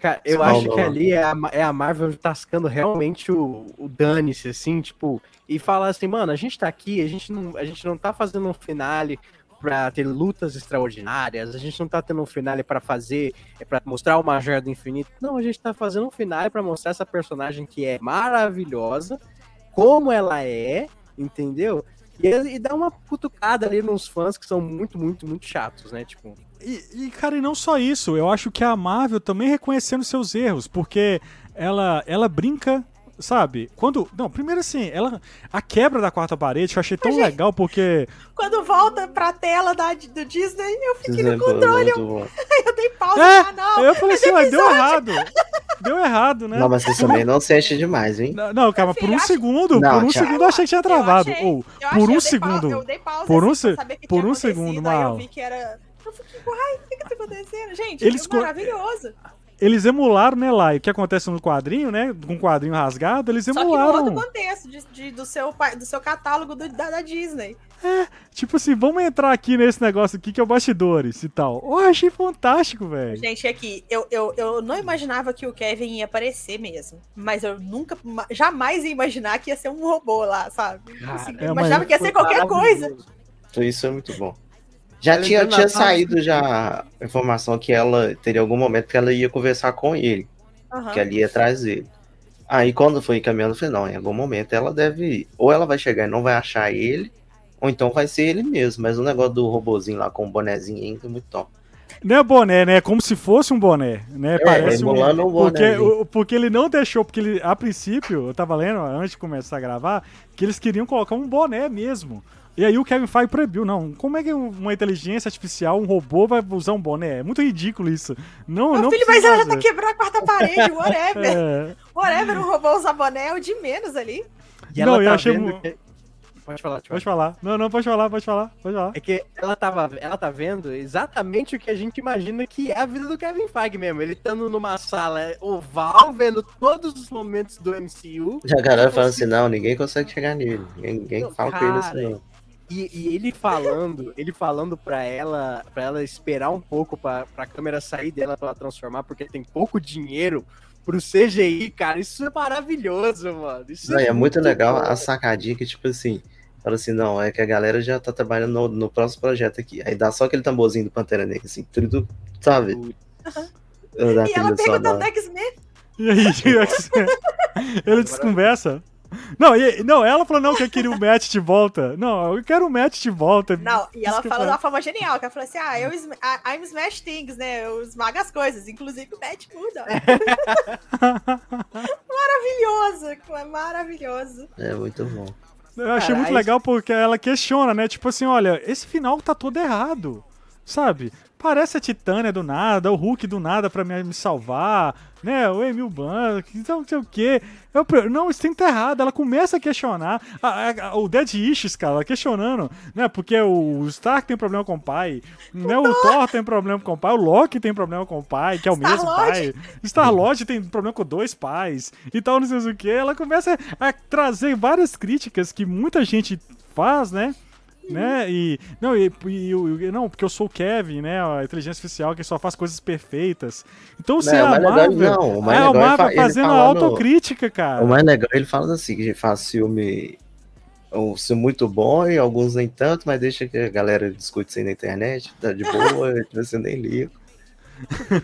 Cara, eu acho que ali é a, é a Marvel tascando realmente o, o dane-se, assim, tipo, e falar assim, mano, a gente tá aqui, a gente não, a gente não tá fazendo um finale pra ter lutas extraordinárias, a gente não tá tendo um finale pra fazer, é para mostrar uma joia do infinito. Não, a gente tá fazendo um finale pra mostrar essa personagem que é maravilhosa, como ela é, entendeu? E, e dar uma cutucada ali nos fãs que são muito, muito, muito chatos, né? Tipo, E, e, cara, e não só isso, eu acho que a Marvel também reconhecendo seus erros, porque ela, ela brinca, sabe? Quando. Não, primeiro assim, ela. A quebra da quarta parede eu achei tão gente, legal, porque. Quando volta pra tela da, do Disney, eu fiquei no Exemplo, controle, bom. eu dei pausa É, no canal. eu falei assim, mas deu errado. Deu errado, né? Não, mas você também não se enche demais, hein? Não, não, calma, Meu por um eu segundo, Não, por um Thiago. segundo eu achei que tinha travado. Eu Ou, Eu por achei, um eu segundo. pau- eu dei pausa por um assim, pra se- saber que por tinha um segundo, Mal. eu vi que era... Eu fiquei, uai, o que que tá acontecendo? Gente, Eles é maravilhoso. Eles emularam, né, lá, e o que acontece no quadrinho, né? Com o quadrinho rasgado, eles Só que no emularam. outro contexto, de, de- do, seu, do seu catálogo do- da, da Disney. Tipo assim, vamos entrar aqui nesse negócio aqui que é o bastidores e tal. Eu achei fantástico, velho. Gente, aqui, eu, eu, eu não imaginava que o Kevin ia aparecer mesmo. Mas eu nunca, ma- jamais ia imaginar que ia ser um robô lá, sabe? Assim, é, imaginava que ia ser qualquer coisa. Isso é muito bom. Já tinha, entrou na tinha sala- saído já a informação que ela teria algum momento que ela ia conversar com ele, Aham. que ela ia atrás dele. Aí quando foi encaminhando, eu falei, não, em algum momento ela deve. Ou ela vai chegar e não vai achar ele, ou então vai ser ele mesmo. Mas o negócio do robozinho lá com o bonezinho ainda é muito top. Não é boné, né? É como se fosse um boné, né? Parece um... um Porque, bonézinho. o- porque ele não deixou, porque ele, a princípio, eu tava lendo antes de começar a gravar, que eles queriam colocar um boné mesmo. E aí o Kevin Feige proibiu. Não, como é que uma inteligência artificial, um robô, vai usar um boné? É muito ridículo isso. Não, Meu não filho, mas precisa ela tá fazer. quebrando a quarta parede, whatever. É, Whatever, um robô usar boné é o de menos ali. E ela Não, eu tá achei vendo que- Pode falar, pode falar. Não, não, pode falar, pode falar, pode falar. É que ela, tava, ela tá vendo exatamente o que a gente imagina que é a vida do Kevin Feige mesmo. Ele estando numa sala oval, vendo todos os momentos do MCU. Já a galera falando assim, não, ninguém consegue chegar nele. Ninguém, ninguém Não, fala com ele assim, cara, não. E, e ele falando, ele falando pra ela, para ela esperar um pouco pra, pra câmera sair dela pra ela transformar, porque tem pouco dinheiro pro CGI, cara. Isso é maravilhoso, mano. Isso Não, e é muito legal bom. a sacadinha que, tipo assim, fala assim, não, é que a galera já tá trabalhando no, no próximo projeto aqui. Aí dá só aquele tamborzinho do Pantera Negra, assim, tudo, sabe? E ela perguntando sonora. do X-Men. E aí, ele desconversa. Não, e, não, ela falou não que eu queria o match de volta. Não, eu quero o match de volta. Não, e ela fala de uma forma genial, que ela falou assim, ah, eu I- I'm smash things, né, eu esmago as coisas, inclusive o Matt muda. maravilhoso, é maravilhoso. É muito bom. Eu achei muito legal porque ela questiona, né? Tipo assim, olha, esse final tá todo errado, sabe? Parece a Titânia do nada, o Hulk do nada pra me, me salvar, né? O Emil Ban, então não sei o quê. Eu, pre- não, isso tem tá errado. Ela começa a questionar. A- a- a- o Dead Issues, cara, questionando, né? Porque o Stark tem problema com o pai, né? O Thor tem problema com o pai, o Loki tem problema com o pai, que é o mesmo Star-Lord. pai. Star-Lord tem problema com dois pais e tal, não sei o que. Ela começa a trazer várias críticas que muita gente faz, né? Né? E não, e, e, e- não, porque eu sou o Kevin, né? A inteligência artificial que só faz coisas perfeitas. Então você é Não, a o mais legal- Marvel. não, o mais é a legal Marvel fazendo autocrítica, cara. O mais legal ele falando assim, que faz filme um filme muito bom e alguns nem tanto, mas deixa que a galera discute isso aí na internet, tá de boa, você nem liga.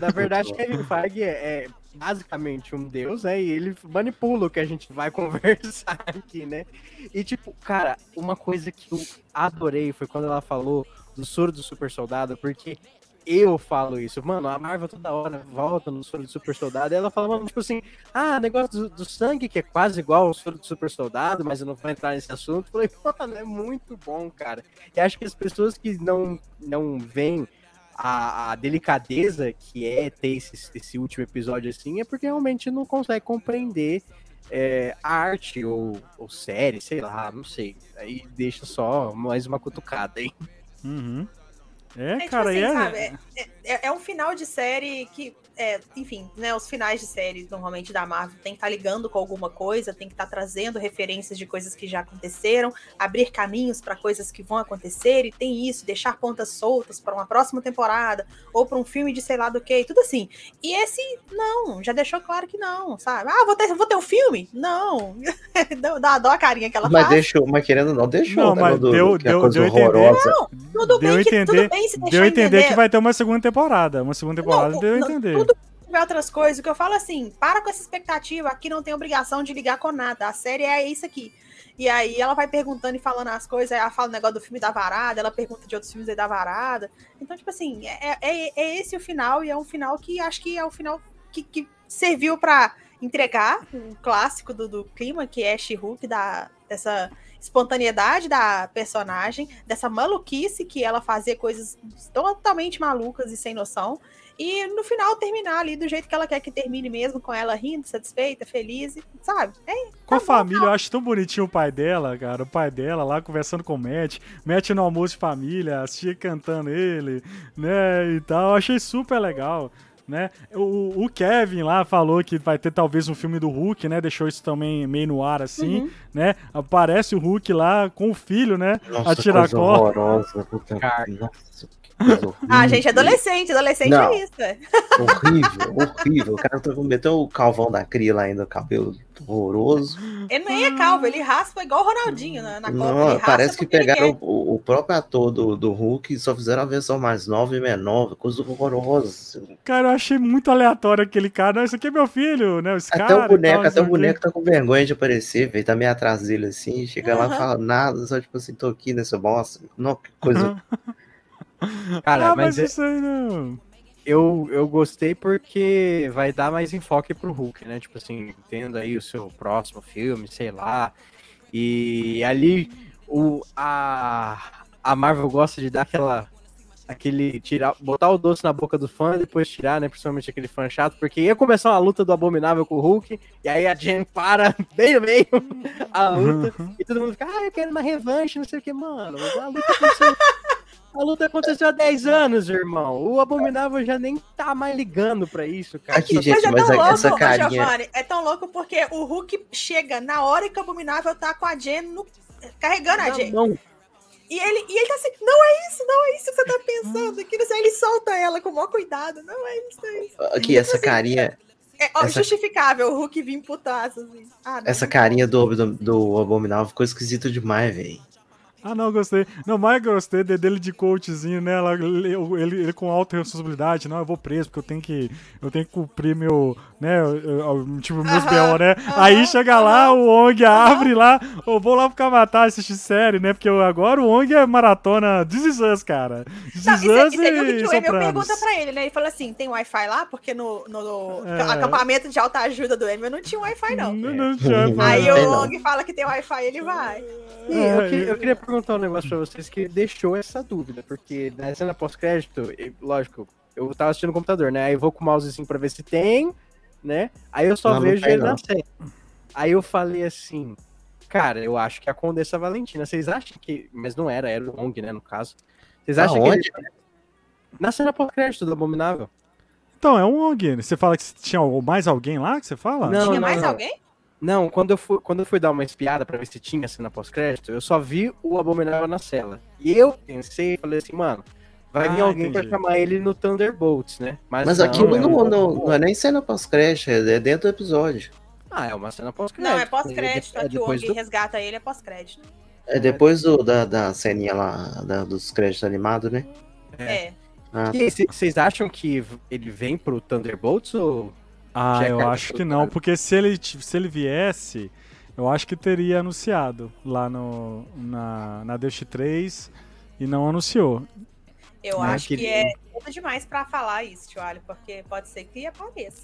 Na verdade, Kevin Feige é, é basicamente um deus, né? E ele manipula o que a gente vai conversar aqui, né? E, tipo, cara, uma coisa que eu adorei foi quando ela falou do soro do super soldado, porque eu falo isso. Mano, a Marvel toda hora volta no soro do super soldado e ela fala, mano, tipo assim, ah, negócio do, do sangue que é quase igual ao soro do super soldado, mas eu não vou entrar nesse assunto. Eu falei, mano, é muito bom, cara. E acho que as pessoas que não, não veem a, a delicadeza que é ter esse, esse último episódio assim é porque realmente não consegue compreender é, a arte ou, ou série, sei lá, não sei. Aí deixa só mais uma cutucada, hein? Uhum. É, É, tipo cara, assim, e é. sabe? É, é- é um final de série que, é, enfim, né? Os finais de série normalmente da Marvel tem que estar ligando com alguma coisa, tem que estar trazendo referências de coisas que já aconteceram, abrir caminhos para coisas que vão acontecer, e tem isso, deixar pontas soltas para uma próxima temporada, ou para um filme de sei lá do que, tudo assim. E esse, não, já deixou claro que não, sabe? Ah, vou ter, vou ter um filme? Não. dá, dá a carinha que ela Mas faz. deixou, mas querendo ou não, deixou. Não, né, mas do- deu- que é deu- deu a entender. horrorosa. Tudo Deu bem que entender, tudo bem se deixar deu entender entender que vai ter uma segunda temporada. Uma segunda temporada Não, deu a não, entender. tudo tiver outras coisas, o que eu falo assim, para com essa expectativa, aqui não tem obrigação de ligar com nada, a série é isso aqui. E aí ela vai perguntando e falando as coisas, ela fala o negócio do filme da varada, ela pergunta de outros filmes aí da varada. Então, tipo assim, é, é, é esse o final, e é um final que acho que é o final que, que serviu para entregar um clássico do, do clima, que é She-Hulk, da, dessa espontaneidade da personagem, dessa maluquice que ela fazia coisas totalmente malucas e sem noção. E no final terminar ali do jeito que ela quer que termine mesmo, com ela rindo, satisfeita, feliz, e, sabe? É, Com a tá bom, família, eu acho tão bonitinho o pai dela, cara. O pai dela lá conversando com o Matt. Matt no almoço de família, assistia cantando ele, né? E tal. Eu achei super legal. Né? O, o Kevin lá falou que vai ter talvez um filme do Hulk, né? Deixou isso também meio no ar assim, Uhum. né? Aparece o Hulk lá com o filho, né? Nossa, a corda. horrorosa. Puta, nossa, Ah, gente, adolescente, adolescente Não. é isso, é. Horrível, horrível. O cara tá- meteu o calvão da cria lá ainda, o cabelo horroroso. Ele nem é calvo, ele raspa igual o Ronaldinho na, na Copa. Parece que pegaram o, o próprio ator do, do Hulk e só fizeram a versão mais nova e menor, coisa horrorosa. Cara, eu achei muito aleatório aquele cara. Não, esse aqui é meu filho, né? Esse Até cara. o boneco, tal, até o boneco tá com vergonha de aparecer, velho. Tá meio atrás dele assim, chega lá Aham. e fala nada, só tipo assim, tô aqui nessa bosta. Não, que coisa. Cara, ah, mas, mas é- isso aí não. eu, eu gostei porque vai dar mais enfoque pro Hulk, né? Tipo assim, tendo aí o seu próximo filme, sei lá. E ali o, a, a Marvel gosta de dar aquela. Aquele. Tirar, botar o doce na boca do fã e depois tirar, né? Principalmente aquele fã chato, porque ia começar uma luta do Abominável com o Hulk, e aí a Jen para bem no meio a luta, e todo mundo fica, ah, eu quero uma revanche, não sei o que, mano. A luta aconteceu. A luta aconteceu há 10 anos, irmão. O Abominável já nem tá mais ligando pra isso, cara. Aqui, Só- gente, Mas é mas tão louco, essa carinha- Giovanni, é tão louco porque o Hulk chega na hora que o Abominável tá com a Jen no- carregando a Jen. mão. E ele, e ele tá assim, não é isso, não é isso que você tá pensando. Que sei, ele solta ela com o maior cuidado. Não é isso, não é isso. Aqui, essa carinha, É ó, Essa- justificável o Hulk vir putaço, assim. Ah, essa carinha do, do, do Abominável ficou esquisito demais, velho. Ah, não, gostei. Não, mais gostei de- dele de coachzinho, né? Ela- Ele, ele- ele com alta responsabilidade. Não, eu vou preso porque eu tenho que, eu tenho que cumprir meu, né? Tipo, meus Aham, BO, né? aham, Aí chega lá, aham, o ONG abre lá. Eu vou lá pro matar assistir série, né? Porque eu- agora o ONG é maratona This Is Us, cara. This Não, Is e você Us e você viu que e o Emil pergunta pra ele, né? Ele fala assim: tem Wi-Fi lá? Porque no, no, no É. acampamento de alta ajuda do Emil não tinha Wi-Fi, não. Não, não tinha, Aí o. Long fala que tem Wi-Fi, ele vai. E eu, que- eu queria perguntar um negócio pra vocês que deixou essa dúvida, porque na cena pós-crédito, lógico, eu tava assistindo no computador, né? Aí eu vou com o mouse assim pra ver se tem, né? Aí eu só Não, não vejo tem, ele não. na série. Aí eu falei assim, cara, eu acho que é a Condessa Valentina. Vocês acham que. Mas não era, era o Ong, né, no caso. Vocês acham Aonde? que. Ele... Na cena pós-crédito do Abominável. Então, é um ONG. Você fala que tinha mais alguém lá que você fala? Não, tinha não, mais não. alguém? Não, quando eu fui, quando eu fui dar uma espiada pra ver se tinha cena pós-crédito, eu só vi o Abominável na cela. E eu pensei, falei assim, mano, vai vir Ah, alguém pra entendi. chamar ele no Thunderbolts, né? Mas não, aquilo é não, um- não, não é nem cena pós-crédito, é dentro do episódio. Ah, é uma cena pós-crédito. Não, é pós-crédito. É É que o depois Wong do... resgata ele, é pós-crédito. É depois do, da, da ceninha lá, da- dos créditos animados, né? É. Ah, E c- Vocês acham que ele vem pro Thunderbolts ou... Ah, é eu acho que não, porque se ele, se ele viesse, eu acho que teria anunciado lá no, na, na Dust 3 e não anunciou. Eu Né, acho que que ele- é cedo demais pra falar isso, tio Alho, porque pode ser que apareça.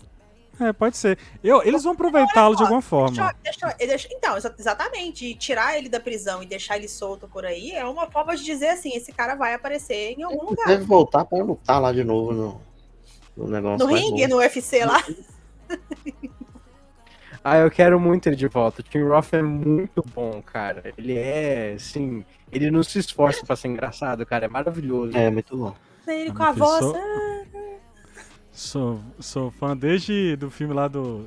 É, pode ser. Eu, eles vão aproveitá-lo de alguma forma. Deixa- deixa- então, exa- exatamente. E tirar ele da prisão e deixar ele solto por aí é uma forma de dizer assim: esse cara vai aparecer em algum lugar. deve voltar pra lutar lá de novo no, no negócio. No ringue, bom. no UFC lá. Ah, eu quero muito ele de volta. O Tim Roth é muito bom, cara. Ele é, assim... Ele não se esforça pra ser engraçado, cara. É maravilhoso. É, muito bom. Ele Ah, com a voz. sou- Sou, sou fã desde do filme lá do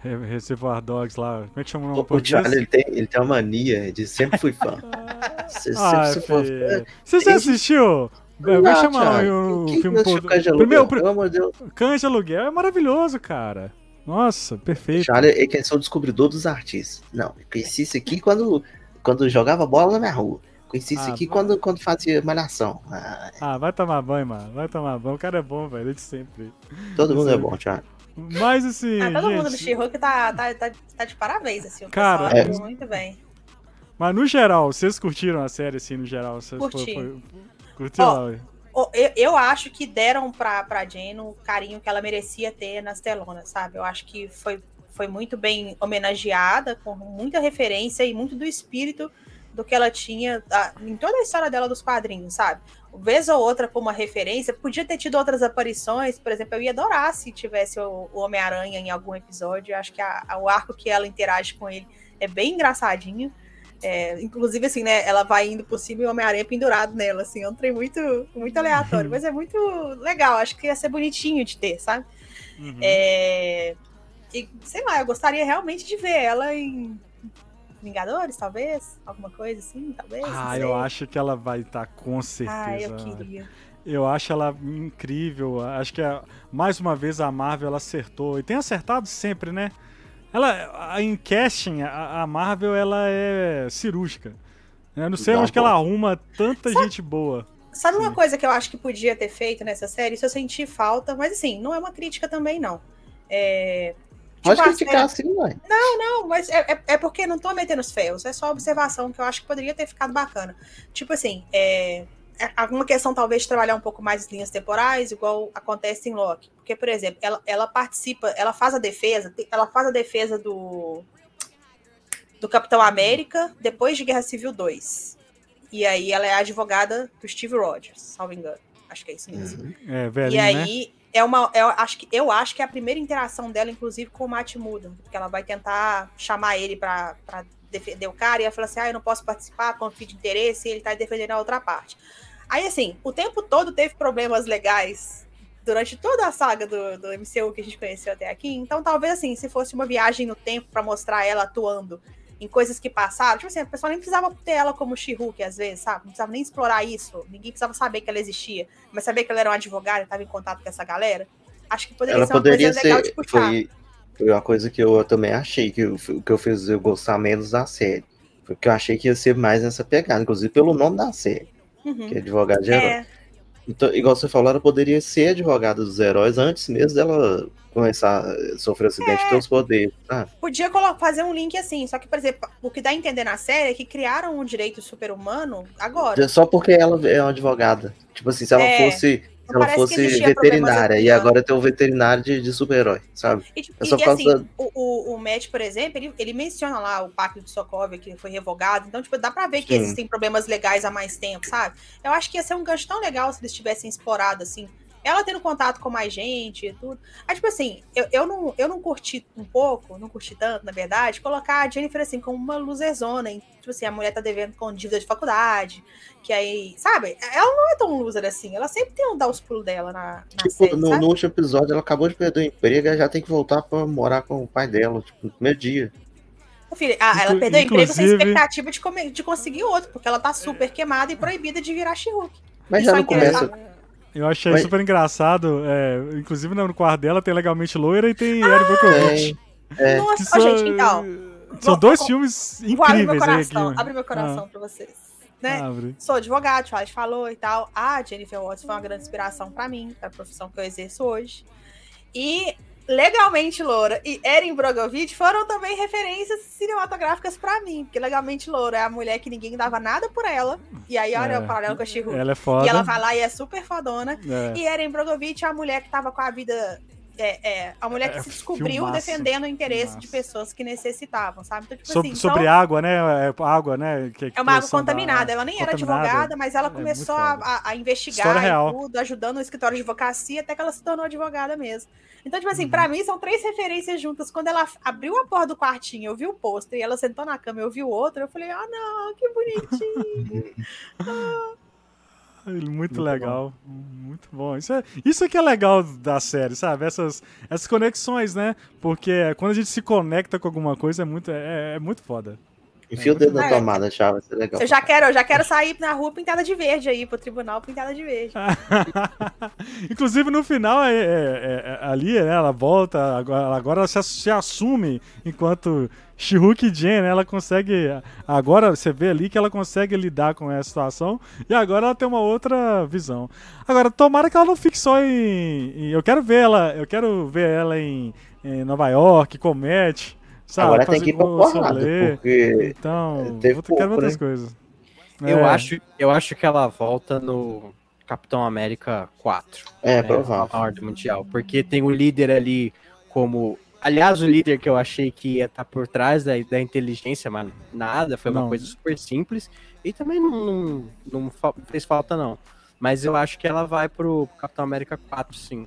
Re- Reservoir Dogs lá. Como é que chama o nome O? Charlie, ele tem, ele tem uma mania de sempre fui fã. Se- Ah, sempre fui fã. Você já assistiu? Vai Não, chamar o, o filme por... Primeiro? Pelo amor de Deus. Cães de Aluguel é maravilhoso, cara. Nossa, perfeito. Charlie é quem é o descobridor dos artistas. Não, eu conheci isso aqui quando, quando jogava bola na minha rua. Conheci isso Ah, aqui vai. quando, quando fazia malhação. Ah, Ah, vai tomar banho, mano. Vai tomar banho. O cara é bom, velho. Desde sempre. todo mundo é bom, Charlie. Mas assim, Ah, todo mundo no gente, She-Hulk tá, tá, tá, tá de parabéns, assim. O Cara, pessoal é- muito bem. mas no geral, vocês curtiram a série assim, no geral? Vocês Curti. Foi, foi... Curtiu? Ó, Laura? Eu, eu acho que deram pra, pra Jane o carinho que ela merecia ter nas telonas, sabe? Eu acho que foi, foi muito bem homenageada, com muita referência e muito do espírito do que ela tinha em toda a história dela dos quadrinhos, sabe? Vez ou outra como uma referência, podia ter tido outras aparições, por exemplo, eu ia adorar se tivesse o, o Homem-Aranha em algum episódio, eu acho que a- a- o arco que ela interage com ele é bem engraçadinho. É, inclusive, assim, né? Ela vai indo por cima e o Homem-Aranha pendurado nela, assim. É um trem muito, muito aleatório, mas é muito legal. Acho que ia ser bonitinho de ter, sabe? Uhum. É, e, sei lá, eu gostaria realmente de ver ela em Vingadores, talvez? Alguma coisa assim, talvez? Ah, eu acho que ela vai estar com Ah, certeza. eu queria. Eu acho ela incrível. Acho que a- mais uma vez a Marvel ela acertou e tem acertado sempre, né? Ela a- em casting a, a Marvel ela é cirúrgica. Eu não sei Dá onde que ela arruma tanta gente boa. Sabe uma Sim. coisa que eu acho que podia ter feito nessa série? Isso eu senti falta, mas assim, não é uma crítica também, não. É, Pode tipo, criticar assim, ué. Não, mas é, é, é porque não tô metendo os ferros, é só observação que eu acho que poderia ter ficado bacana. Tipo assim, é alguma questão talvez de trabalhar um pouco mais as linhas temporais, igual acontece em Loki. Porque, por exemplo, ela, ela participa, ela faz a defesa, ela faz a defesa do do Capitão América depois de Guerra Civil 2. E aí ela é a advogada do Steve Rogers, salvo engano. Acho que é isso mesmo. Uhum. É, E velhinho, né? aí é uma, eu acho que eu acho que é a primeira interação dela, inclusive, com o Matt Muda, porque ela vai tentar chamar ele pra pra defender o cara e ela fala assim: "Ah, eu não posso participar, conflito de interesse", e ele tá defendendo a outra parte. Aí assim, o tempo todo teve problemas legais durante toda a saga do, do MCU que a gente conheceu até aqui. Então, talvez assim, se fosse uma viagem no tempo pra mostrar ela atuando em coisas que passaram, tipo assim, a pessoa nem precisava ter ela como She-Hulk às vezes, sabe? Não precisava nem explorar isso, ninguém precisava saber que ela existia mas saber que ela era uma advogada e estava em contato com essa galera, acho que poderia Ela ser uma poderia coisa legal de ser. puxar. Foi, foi uma coisa que eu também achei, que o que eu fiz eu gostar menos da série. Foi que eu achei que ia ser mais essa pegada, inclusive pelo nome da série, Uhum. que é advogado de herói. É, Então, igual você falou, ela poderia ser advogada dos heróis antes mesmo dela começar a sofrer acidente É. ter os poderes. Ah, podia fazer um link assim, só que, por exemplo, o que dá a entender na série é que criaram um direito super-humano agora. só porque ela é uma advogada. Tipo assim, se ela É. fosse. Se ela fosse veterinária, e agora tem um veterinário de, de super-herói, sabe? E, tipo, É só e, causa assim, o, o, o Matt, por exemplo, ele, ele menciona lá o pacto de Sokovia, que foi revogado. Então, tipo, dá pra ver que Sim. existem problemas legais há mais tempo, sabe? Eu acho que ia ser um gancho tão legal se eles tivessem explorado, assim, ela tendo contato com mais gente e tudo. Aí, tipo assim, eu, eu, não, eu não curti um pouco, não curti tanto, na verdade, colocar a Jennifer, assim, como uma loserzona. hein? Tipo assim, a mulher tá devendo com dívida de faculdade, que aí, sabe? Ela não é tão loser assim. Ela sempre tem um dar os pulos dela na, na Tipo, série, no, sabe? no último episódio ela acabou de perder o emprego e já tem que voltar pra morar com o pai dela, tipo, no primeiro dia. Filha, ah, ela perdeu o emprego sem expectativa de, come- de conseguir outro, porque ela tá super queimada e proibida de virar She-Hulk. Mas já no começo. Eu achei Mas- super engraçado. é, inclusive no quarto dela tem Legalmente Loira e tem Eric Brockovich. É. Nossa, são, gente, então. São vou- dois vou- filmes Vou abrir meu incríveis aí aqui. coração, abre meu coração pra vocês. Né? Ah, abre. Sou advogado, o Charles falou e tal. A Jennifer Watts foi uma grande inspiração pra mim, pra profissão que eu exerço hoje. E Legalmente Loura e Erin Brogovich foram também referências cinematográficas pra mim, porque Legalmente Loura é a mulher que ninguém dava nada por ela. E aí olha É. o paralelo com a she Ela é foda. E ela vai lá e é super fodona. É. E Erin Brogovich é a mulher que tava com a vida. É, é, a mulher que É, se descobriu filmaço, defendendo o interesse de filmaço. pessoas que necessitavam, sabe? Então, tipo Sobre, assim, sobre então, água, né? É, água, né? Que, que é uma água poluição da- contaminada. Ela nem era contaminada. advogada, mas ela É começou a, a- investigar e tudo, ajudando o escritório de advocacia até que ela se tornou advogada mesmo. Então, tipo assim, Uhum. pra mim são três referências juntas. Quando ela abriu a porta do quartinho, eu vi o pôster e ela sentou na cama, eu vi o outro, eu falei, ah, não, que bonitinho. Muito, Muito legal. Muito bom. Isso é, isso é que é legal da série, sabe? Essas, essas conexões, né? Porque quando a gente se conecta com alguma coisa é muito, é, é muito foda. Enfia o dedo na É. tomada, chave, vai ser legal. eu já quero, eu já quero sair na rua pintada de verde aí, pro tribunal pintada de verde. Inclusive no final, é, é- é- ali, né, ela volta, agora, agora ela se, se assume enquanto Shihuk e Jen, né, ela consegue. Agora você vê ali que ela consegue lidar com essa situação e agora ela tem uma outra visão. Agora, tomara que ela não fique só em. em- eu quero ver ela, eu quero ver ela em, em Nova York, comete. Sabe, Agora tem que ir pra porrada, porque Então, teve ter- quero pouco, outras né? coisas. Eu, É. acho, eu acho que ela volta no Capitão América 4. é né, provável. A ordem mundial. Porque tem o líder ali como. Aliás, o líder que eu achei que ia estar por trás da, da inteligência, mas nada, foi uma Não. coisa super simples. E também não, não, não fez falta, não. Mas eu acho que ela vai pro Capitão América 4, sim.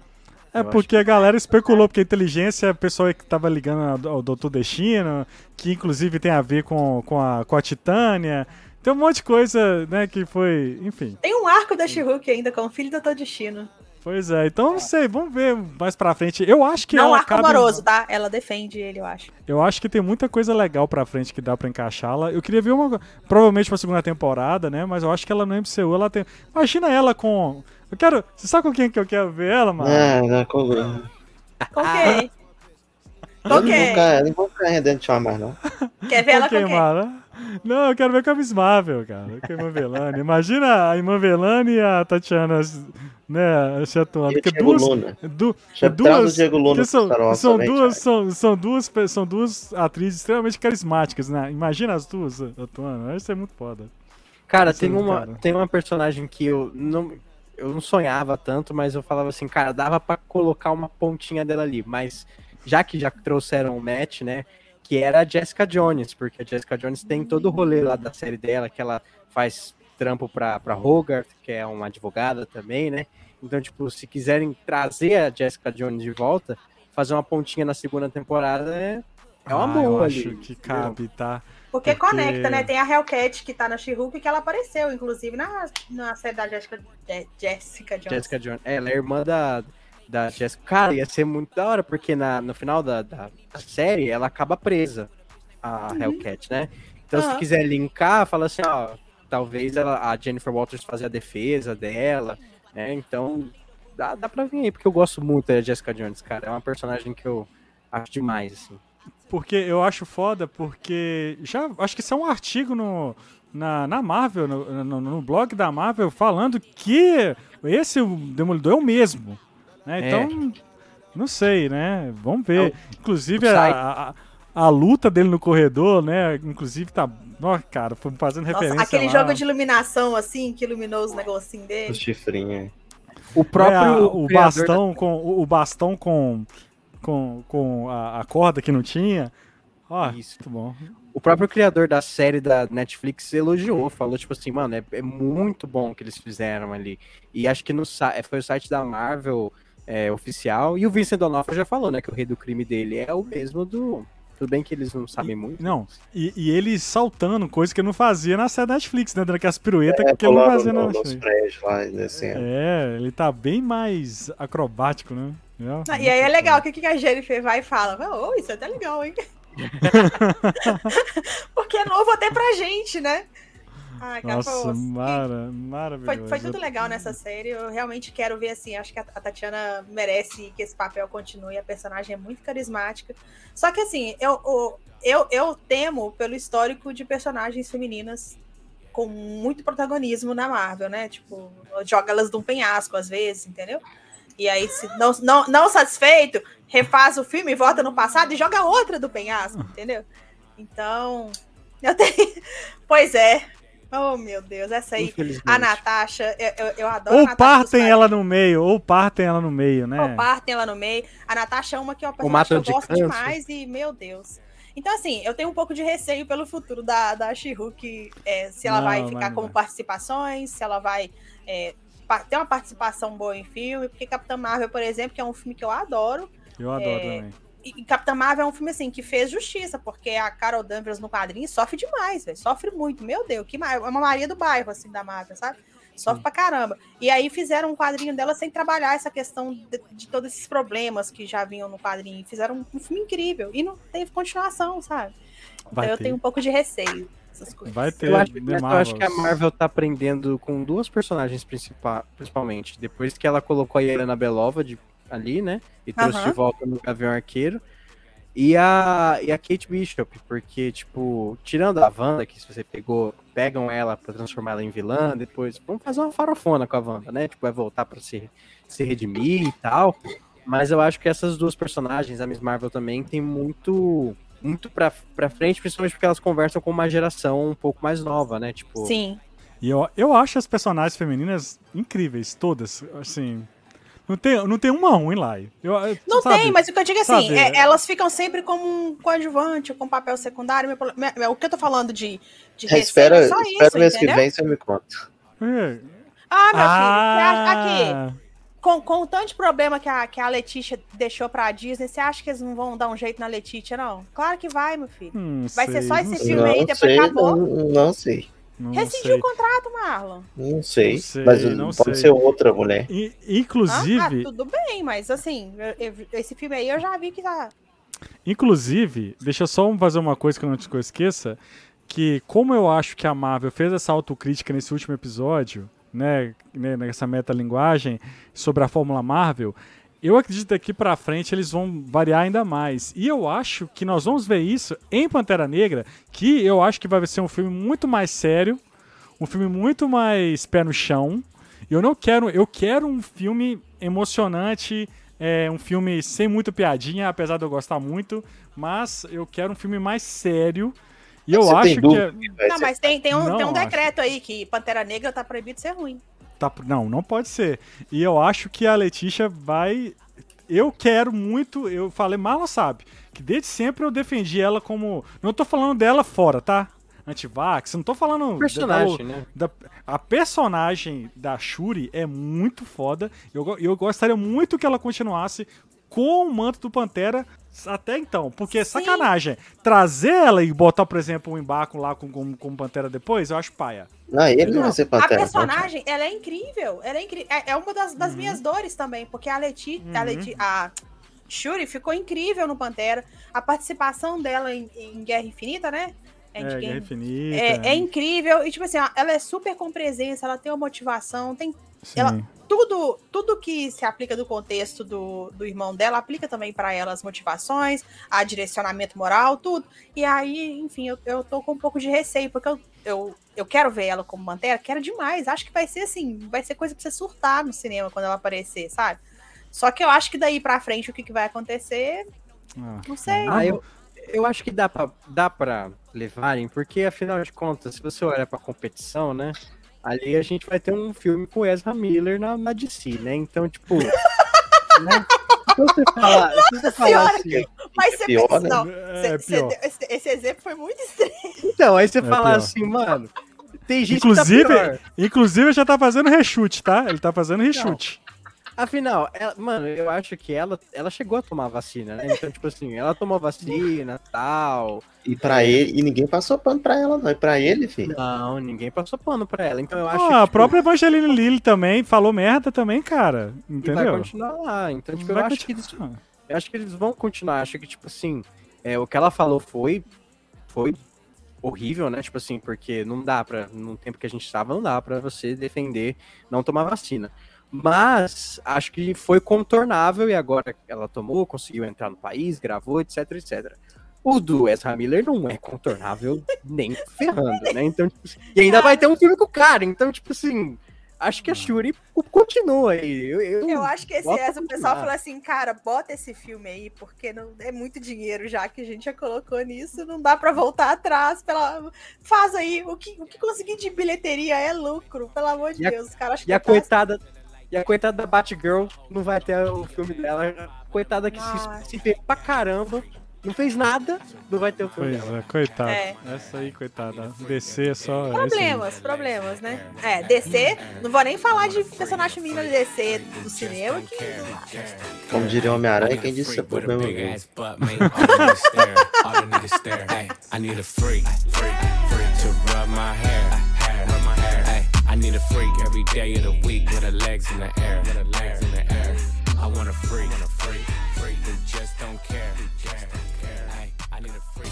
É Eu porque a galera especulou, porque a inteligência, a pessoa que tava ligando ao Doutor Destino, que inclusive tem a ver com, com, a, com a Titânia. Tem um monte de coisa, né, que foi. Enfim. Tem um arco da She-Hulk ainda com o filho do Doutor Destino. Pois é, então não sei, vamos ver mais pra frente. Eu acho que não um arco amoroso, tá? Ela defende ele, eu acho. Eu acho que tem muita coisa legal pra frente que dá pra encaixá-la. Eu queria ver uma. Provavelmente pra segunda temporada, né? Mas eu acho que ela no MCU, ela tem. Imagina ela com. Eu quero. Você sabe com quem que eu quero ver ela, mano? É, não, com... Com quem? eu Com não vou quem? ficar, eu não vou ficar rendendo tchau mais, não. Quer ver ela Com com quem? Mara? Não, eu quero ver com a Miss Marvel, cara. Com a Irmã Velani. Imagina a Irmã Velani e a Tatiana, né, se atuando. Porque duas, Luna. du, duas, Diego Luna porque são, são duas, são, são duas, são duas atrizes extremamente carismáticas, né? Imagina as duas atuando. Isso é muito foda. Cara, Sim, tem uma, cara. tem uma personagem que eu não, eu não sonhava tanto, mas eu falava assim, cara, dava pra colocar uma pontinha dela ali. Mas já que já trouxeram o match, né? Que era a Jessica Jones, porque a Jessica Jones tem todo o rolê lá da série dela, que ela faz trampo pra, pra Hogarth, que é uma advogada também, né? Então, tipo, se quiserem trazer a Jessica Jones de volta, fazer uma pontinha na segunda temporada é, é uma Ah, boa eu ali. acho que cabe, tá? Porque, Porque- conecta, né? Tem a Hellcat que tá na She-Hulk que ela apareceu, inclusive, na, na série da Jessica, Je- Jessica Jones. Jessica Jones. É, ela é irmã da, da Jessica. Cara, ia ser muito da hora, porque na, no final da, da, da série ela acaba presa, a Hellcat, né? Então, se Aham. quiser linkar, fala assim, ó, talvez ela, a Jennifer Walters fazer a defesa dela, né? Então, dá, dá pra vir aí, porque eu gosto muito da Jessica Jones, cara. É uma personagem que eu acho demais, assim. Porque eu acho foda, porque já acho que isso é um artigo no, na, na Marvel, no, no, no blog da Marvel, falando que esse Demolidor é o mesmo. né? É. Então, não sei, né? Vamos ver. Inclusive, o a, a, a luta dele no corredor, né? Inclusive, tá. Ó, cara, foi fazendo referência. Nossa, aquele lá. jogo de iluminação, assim, que iluminou os negocinhos O dele. chifrinho. O É, próprio. a- o bastão com o, o bastão com com, com a, a corda que não tinha. Ó, Isso. muito bom. O próprio criador da série da Netflix elogiou, falou tipo assim, mano, é, é muito bom o que eles fizeram ali. E acho que no sa- foi o site da Marvel é, oficial. E o Vincent D'Onofrio já falou, né, que o rei do crime dele é o mesmo do. Tudo bem que eles não sabem muito. Não, e, e ele saltando, coisa que ele não fazia na série da Netflix, né? Dando aquelas piruetas É, que ele não fazia na no- nos Netflix. lá, descendo. É, ele tá bem mais acrobático, né? Ah, E aí é legal, o que, que a Jennifer vai e fala? Oh, isso é até legal, hein? Porque é novo até pra gente, né? Nossa, mara, maravilhoso. foi, foi tudo legal nessa série. Eu realmente quero ver assim. Acho que a, a Tatiana merece que esse papel continue. A personagem é muito carismática. Só que assim, eu, eu, eu, eu temo pelo histórico de personagens femininas com muito protagonismo na Marvel, né? Tipo, joga elas de um penhasco às vezes, entendeu? E aí, se não, não, não satisfeito, refaz o filme, volta no passado e joga outra do penhasco, entendeu? Então, eu tenho. Pois é. Oh, meu Deus, essa aí. A Natasha, eu, eu, eu adoro Ou partem ela no meio, ou partem ela no meio, né? Ou partem ela no meio. A Natasha é uma que é uma que eu de gosto câncer. demais e, meu Deus. Então, assim, eu tenho um pouco de receio pelo futuro da, da She-Hulk, é, se ela Não, vai ficar não como participações, se ela vai é, ter uma participação boa em filme, porque Capitã Marvel, por exemplo, que é um filme que eu adoro, Eu adoro É, também. e Capitã Marvel é um filme assim que fez justiça, porque a Carol Danvers no quadrinho sofre demais, velho. Sofre muito. Meu Deus, que é uma Maria do bairro, assim, da Marvel, sabe? Sofre pra caramba. E aí fizeram um quadrinho dela sem trabalhar essa questão de, de todos esses problemas que já vinham no quadrinho. Fizeram um, um filme incrível. E não teve continuação, sabe? Vai então eu ter. tenho um pouco de receio. Essas coisas. Vai ter Eu acho, eu acho que a. Marvel tá aprendendo com duas personagens principais, principalmente. Depois que ela colocou a Helena Belova de, ali, né? E trouxe Aham. de volta no Gavião Arqueiro. E a, e a Kate Bishop, porque, tipo, tirando a Wanda, que se você pegou, pegam ela pra transformar ela em vilã, depois vamos fazer uma farofona com a Wanda, né? Tipo, vai voltar pra se, se redimir e tal. Mas eu acho que essas duas personagens, a Miss Marvel também, tem muito muito pra, pra frente, principalmente porque elas conversam com uma geração um pouco mais nova, né? Tipo, Sim. E eu, eu acho as personagens femininas incríveis, todas. Assim. Não tem, não tem uma ruim lá. Eu, Não sabe? tem, mas o que eu digo é assim, sabe, é- elas ficam sempre como um coadjuvante, com um papel secundário. Meu meu- o que eu tô falando de, de É, espera, é só espera isso, mês que vem você me conta. É. Ah, meu filho, você acha- aqui, Ah, com, com o tanto de problema que a, que a Letícia deixou pra Disney, você acha que eles não vão dar um jeito na Letícia, não? Claro que vai, meu filho. não Vai ser sei, só não esse filme aí, depois sei, acabou. não, não sei. não Rescindiu o contrato, Marlon. Não sei. Não sei, mas não pode sei. ser outra mulher. Ah, inclusive, ah, tudo bem, mas assim, eu- eu- esse filme aí eu já vi que tá. Inclusive, deixa eu só fazer uma coisa que eu não te esqueça, que como eu acho que a Marvel fez essa autocrítica nesse último episódio, né, né, nessa metalinguagem sobre a Fórmula Marvel, eu acredito que daqui pra frente eles vão variar ainda mais. E eu acho que nós vamos ver isso em Pantera Negra, que eu acho que vai ser um filme muito mais sério, um filme muito mais pé no chão. Eu não quero, eu quero um filme emocionante, é, um filme sem muita piadinha, apesar de eu gostar muito, mas eu quero um filme mais sério. E eu Você acho que dúvida é- Não, mas tem, tem, um, Não tem um acho. decreto aí que Pantera Negra tá proibido de ser ruim. Tá, não, não pode ser. E eu acho que a Letícia vai. Eu quero muito. Eu falei, Marlon sabe, que desde sempre eu defendi ela como. Não tô falando dela fora, tá? Antivax, não tô falando. personagem, da- né? da- a personagem da Shuri é muito foda. Eu, eu gostaria muito que ela continuasse com o manto do Pantera até então. Porque Sim. sacanagem. Trazer ela e botar, por exemplo, um embarco lá com, com, com Pantera depois, eu acho paia. Não, ele não vai ser A pantera. não. personagem, ela é incrível. Ela é incrível. É, é uma das, das minhas dores também, porque a Leti, a Uhum. Leti, a Shuri ficou incrível no Pantera. A participação dela em, em Guerra Infinita, né? É. Guerra Infinita. É, é incrível. E, tipo assim, ela é super com presença, ela tem uma motivação, tem sim. ela- tudo, tudo que se aplica do contexto do, do irmão dela aplica também para ela as motivações, a direcionamento moral, tudo. E aí, enfim, eu, eu tô com um pouco de receio, porque eu, eu, eu quero ver ela como Pantera, quero demais. Acho que vai ser assim, vai ser coisa pra você surtar no cinema quando ela aparecer, sabe? Só que eu acho que daí pra frente o que, que vai acontecer, Ah, não sei. Ah, eu, eu acho que dá pra, dá pra levarem, porque afinal de contas, se você olhar pra competição, né? Ali a gente vai ter um filme com Ezra Miller na, na DC, né? Então, tipo. né? Se você falar, se você falar Senhora, assim, Mas você pior, pensa, né? não, É, cê- cê pior. deu- esse, esse exemplo foi muito estranho. então, aí você É falar pior. assim, mano, tem gente Inclusive, que tá pior. inclusive já tá fazendo rechute, tá? Ele tá fazendo rechute. Afinal, ela- mano, eu acho que ela, ela chegou a tomar vacina, né? Então, tipo assim, ela tomou vacina tal. E pra ele, e ninguém passou pano pra ela, não. E pra ele, filho. Não, ninguém passou pano pra ela. Então eu acho Ah, que. a tipo, própria Evangeline Lilly também falou merda também, cara. e vai Entendeu? continuar lá. Então, tipo, Vai eu acho que eles. Eu acho que eles vão continuar. Acho que, tipo assim, É, o que ela falou foi, foi horrível, né? Tipo assim, porque não dá para no tempo que a gente estava, não dá para você defender não tomar vacina. Mas acho que foi contornável e agora ela tomou, conseguiu entrar no país, gravou, etc, etc. O do Ezra Miller não é contornável nem ferrando, né? Então, tipo, assim, e ainda vai ter um filme com o cara, então, tipo assim, acho que a Shuri continua aí. Eu, eu, Eu acho que esse essa, o pessoal falou assim, cara, bota esse filme aí, porque não é muito dinheiro já que a gente já colocou nisso, não dá pra voltar atrás. Pela... Faz aí, o que, o que conseguir de bilheteria é lucro, pelo amor de E a- Deus. Os caras E a acham que tá- coitada. E a coitada da Batgirl não vai ter o filme dela. Coitada que Ai. se, se fez pra caramba. Não fez nada, não vai ter o filme Pois dela. é, coitado. É. Essa aí, coitada. DC é só. Problemas, problemas, né? É, DC, não vou nem falar de personagem feminino de DC do cinema, que Como diria o Homem-Aranha, quem disse é problema. Hey, I need a freak, freak, freak to rub my hair, I need a freak every day of the week with her legs in the air, with her legs in the air. I want a freak, want a freak, freak who just don't care, who just don't care. Hey, I need a freak.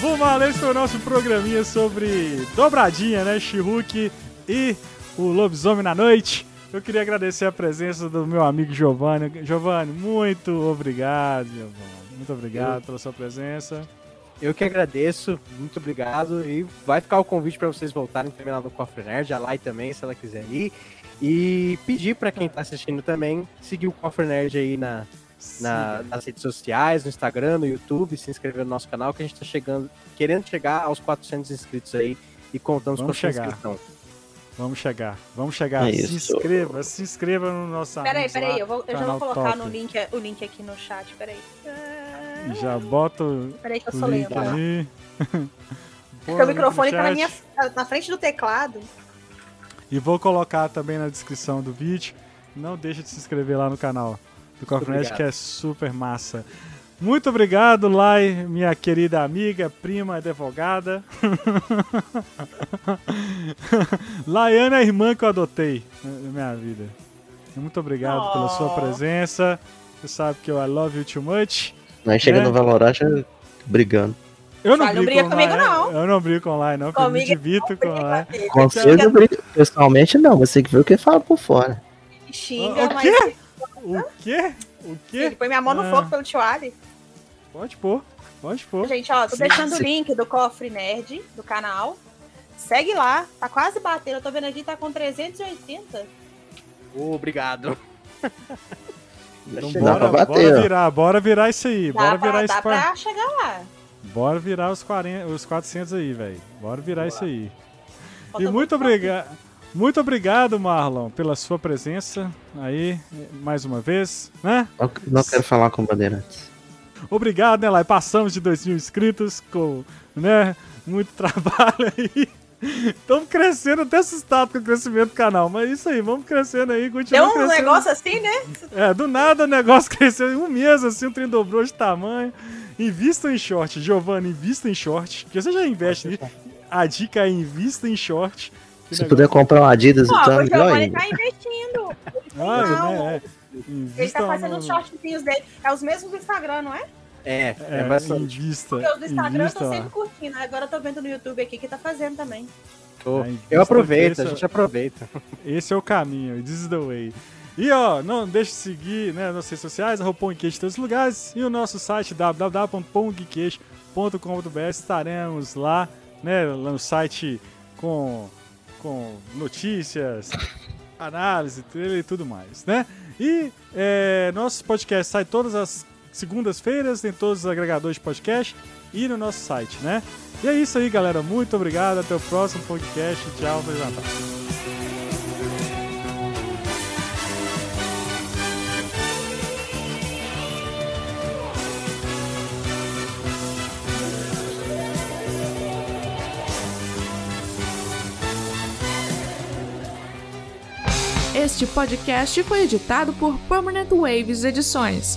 Vamos lá, esse foi o nosso programinha sobre dobradinha, né? She-Hulk e o Lobisomem na Noite. Eu queria agradecer a presença do meu amigo Giovanni. Giovanni, muito obrigado, Giovanni. Muito obrigado pela sua presença. Eu que agradeço, muito obrigado. E vai ficar o convite para vocês voltarem também lá no Cofre Nerd, a Lai também, se ela quiser ir. E pedir para quem tá assistindo também, seguir o Cofre Nerd aí na, na- nas redes sociais, no Instagram, no YouTube, se inscrever no nosso canal, que a gente tá chegando, querendo chegar aos 400 inscritos aí e contamos Vamos com a sua chegar. inscrição. Vamos chegar, vamos chegar. É se inscreva, se inscreva no nosso Peraí, amigos peraí, lá, eu, vou, eu já canal vou colocar top. no link, o link aqui no chat, peraí. Ah, Já bota o Peraí que eu sou lenta. aí. Porque o microfone tá na, minha, na frente do teclado. E vou colocar também na descrição do vídeo. Não deixa de se inscrever lá no canal do obrigado. que é super massa. Muito obrigado, Lai, minha querida amiga, prima, advogada. Laiana é a irmã que eu adotei na minha vida. Muito obrigado pela sua Oh. presença. Você sabe que eu I love you too much. Aí chega É. no Valorant já brigando. Eu não Vai, não brigo briga com comigo, não. Eu não brigo com Lai, não, porque eu me Comigo divirto com Lai. Consigo eu brigo pessoalmente, não. Você que ver o que fala por fora. Xinga, O mas quê? O quê? O quê? ele põe minha mão no Ah. fogo pelo tio Ali. Pode pôr, pode pôr. Gente, ó, tô Sim, deixando sim. o link do Cofre Nerd, do canal. Segue lá, tá quase batendo. Eu tô vendo aqui, tá com 380. Obrigado. Então Dá bora, pra bater, bora virar, bora virar isso aí. Dá, bora pra, virar dá isso pra chegar lá. Bora virar os, 40, os 400 aí, velho. Bora virar isso aí. Falta e muito obrigado. Muito obrigado, Marlon, pela sua presença aí, mais uma vez, né? Eu não quero falar com bandeirantes. Obrigado, né, Lai? Passamos de 2 mil inscritos com, né, muito trabalho aí. Estamos crescendo, até assustado com o crescimento do canal, mas é isso aí, vamos crescendo aí, Deu continua um crescendo. negócio assim, né? É, do nada o negócio cresceu em um mês, assim, o trem dobrou de tamanho. Invista em short, Giovanni, invista em short, que você já investe nisso. A dica é invista em short. Que Se negócio- puder comprar um Adidas, Pô, então é o melhor Giovanni tá investindo. Ah, Não. né, é. Ele tá fazendo os shortzinhos dele. É os mesmos do Instagram, não é? É, é, É, bastante. invista, Porque os do Instagram eu invista tô sempre curtindo. Agora eu tô vendo no YouTube aqui que tá fazendo também. Tô. Eu aproveito, a gente aproveita. Esse é o caminho, this is the way. E ó, não deixe de seguir né, nas redes sociais, arroba Pongqueijo em todos os lugares, e o nosso site www.pongqueijo.com.br estaremos lá, né, lá no site com, com notícias, análise e tudo mais, né? E é, nosso podcast sai todas as segundas-feiras em todos os agregadores de podcast e no nosso site, né? E é isso aí, galera. Muito obrigado. Até o próximo podcast. Tchau. Feliz Natal. Este podcast foi editado por Permanent Waves Edições.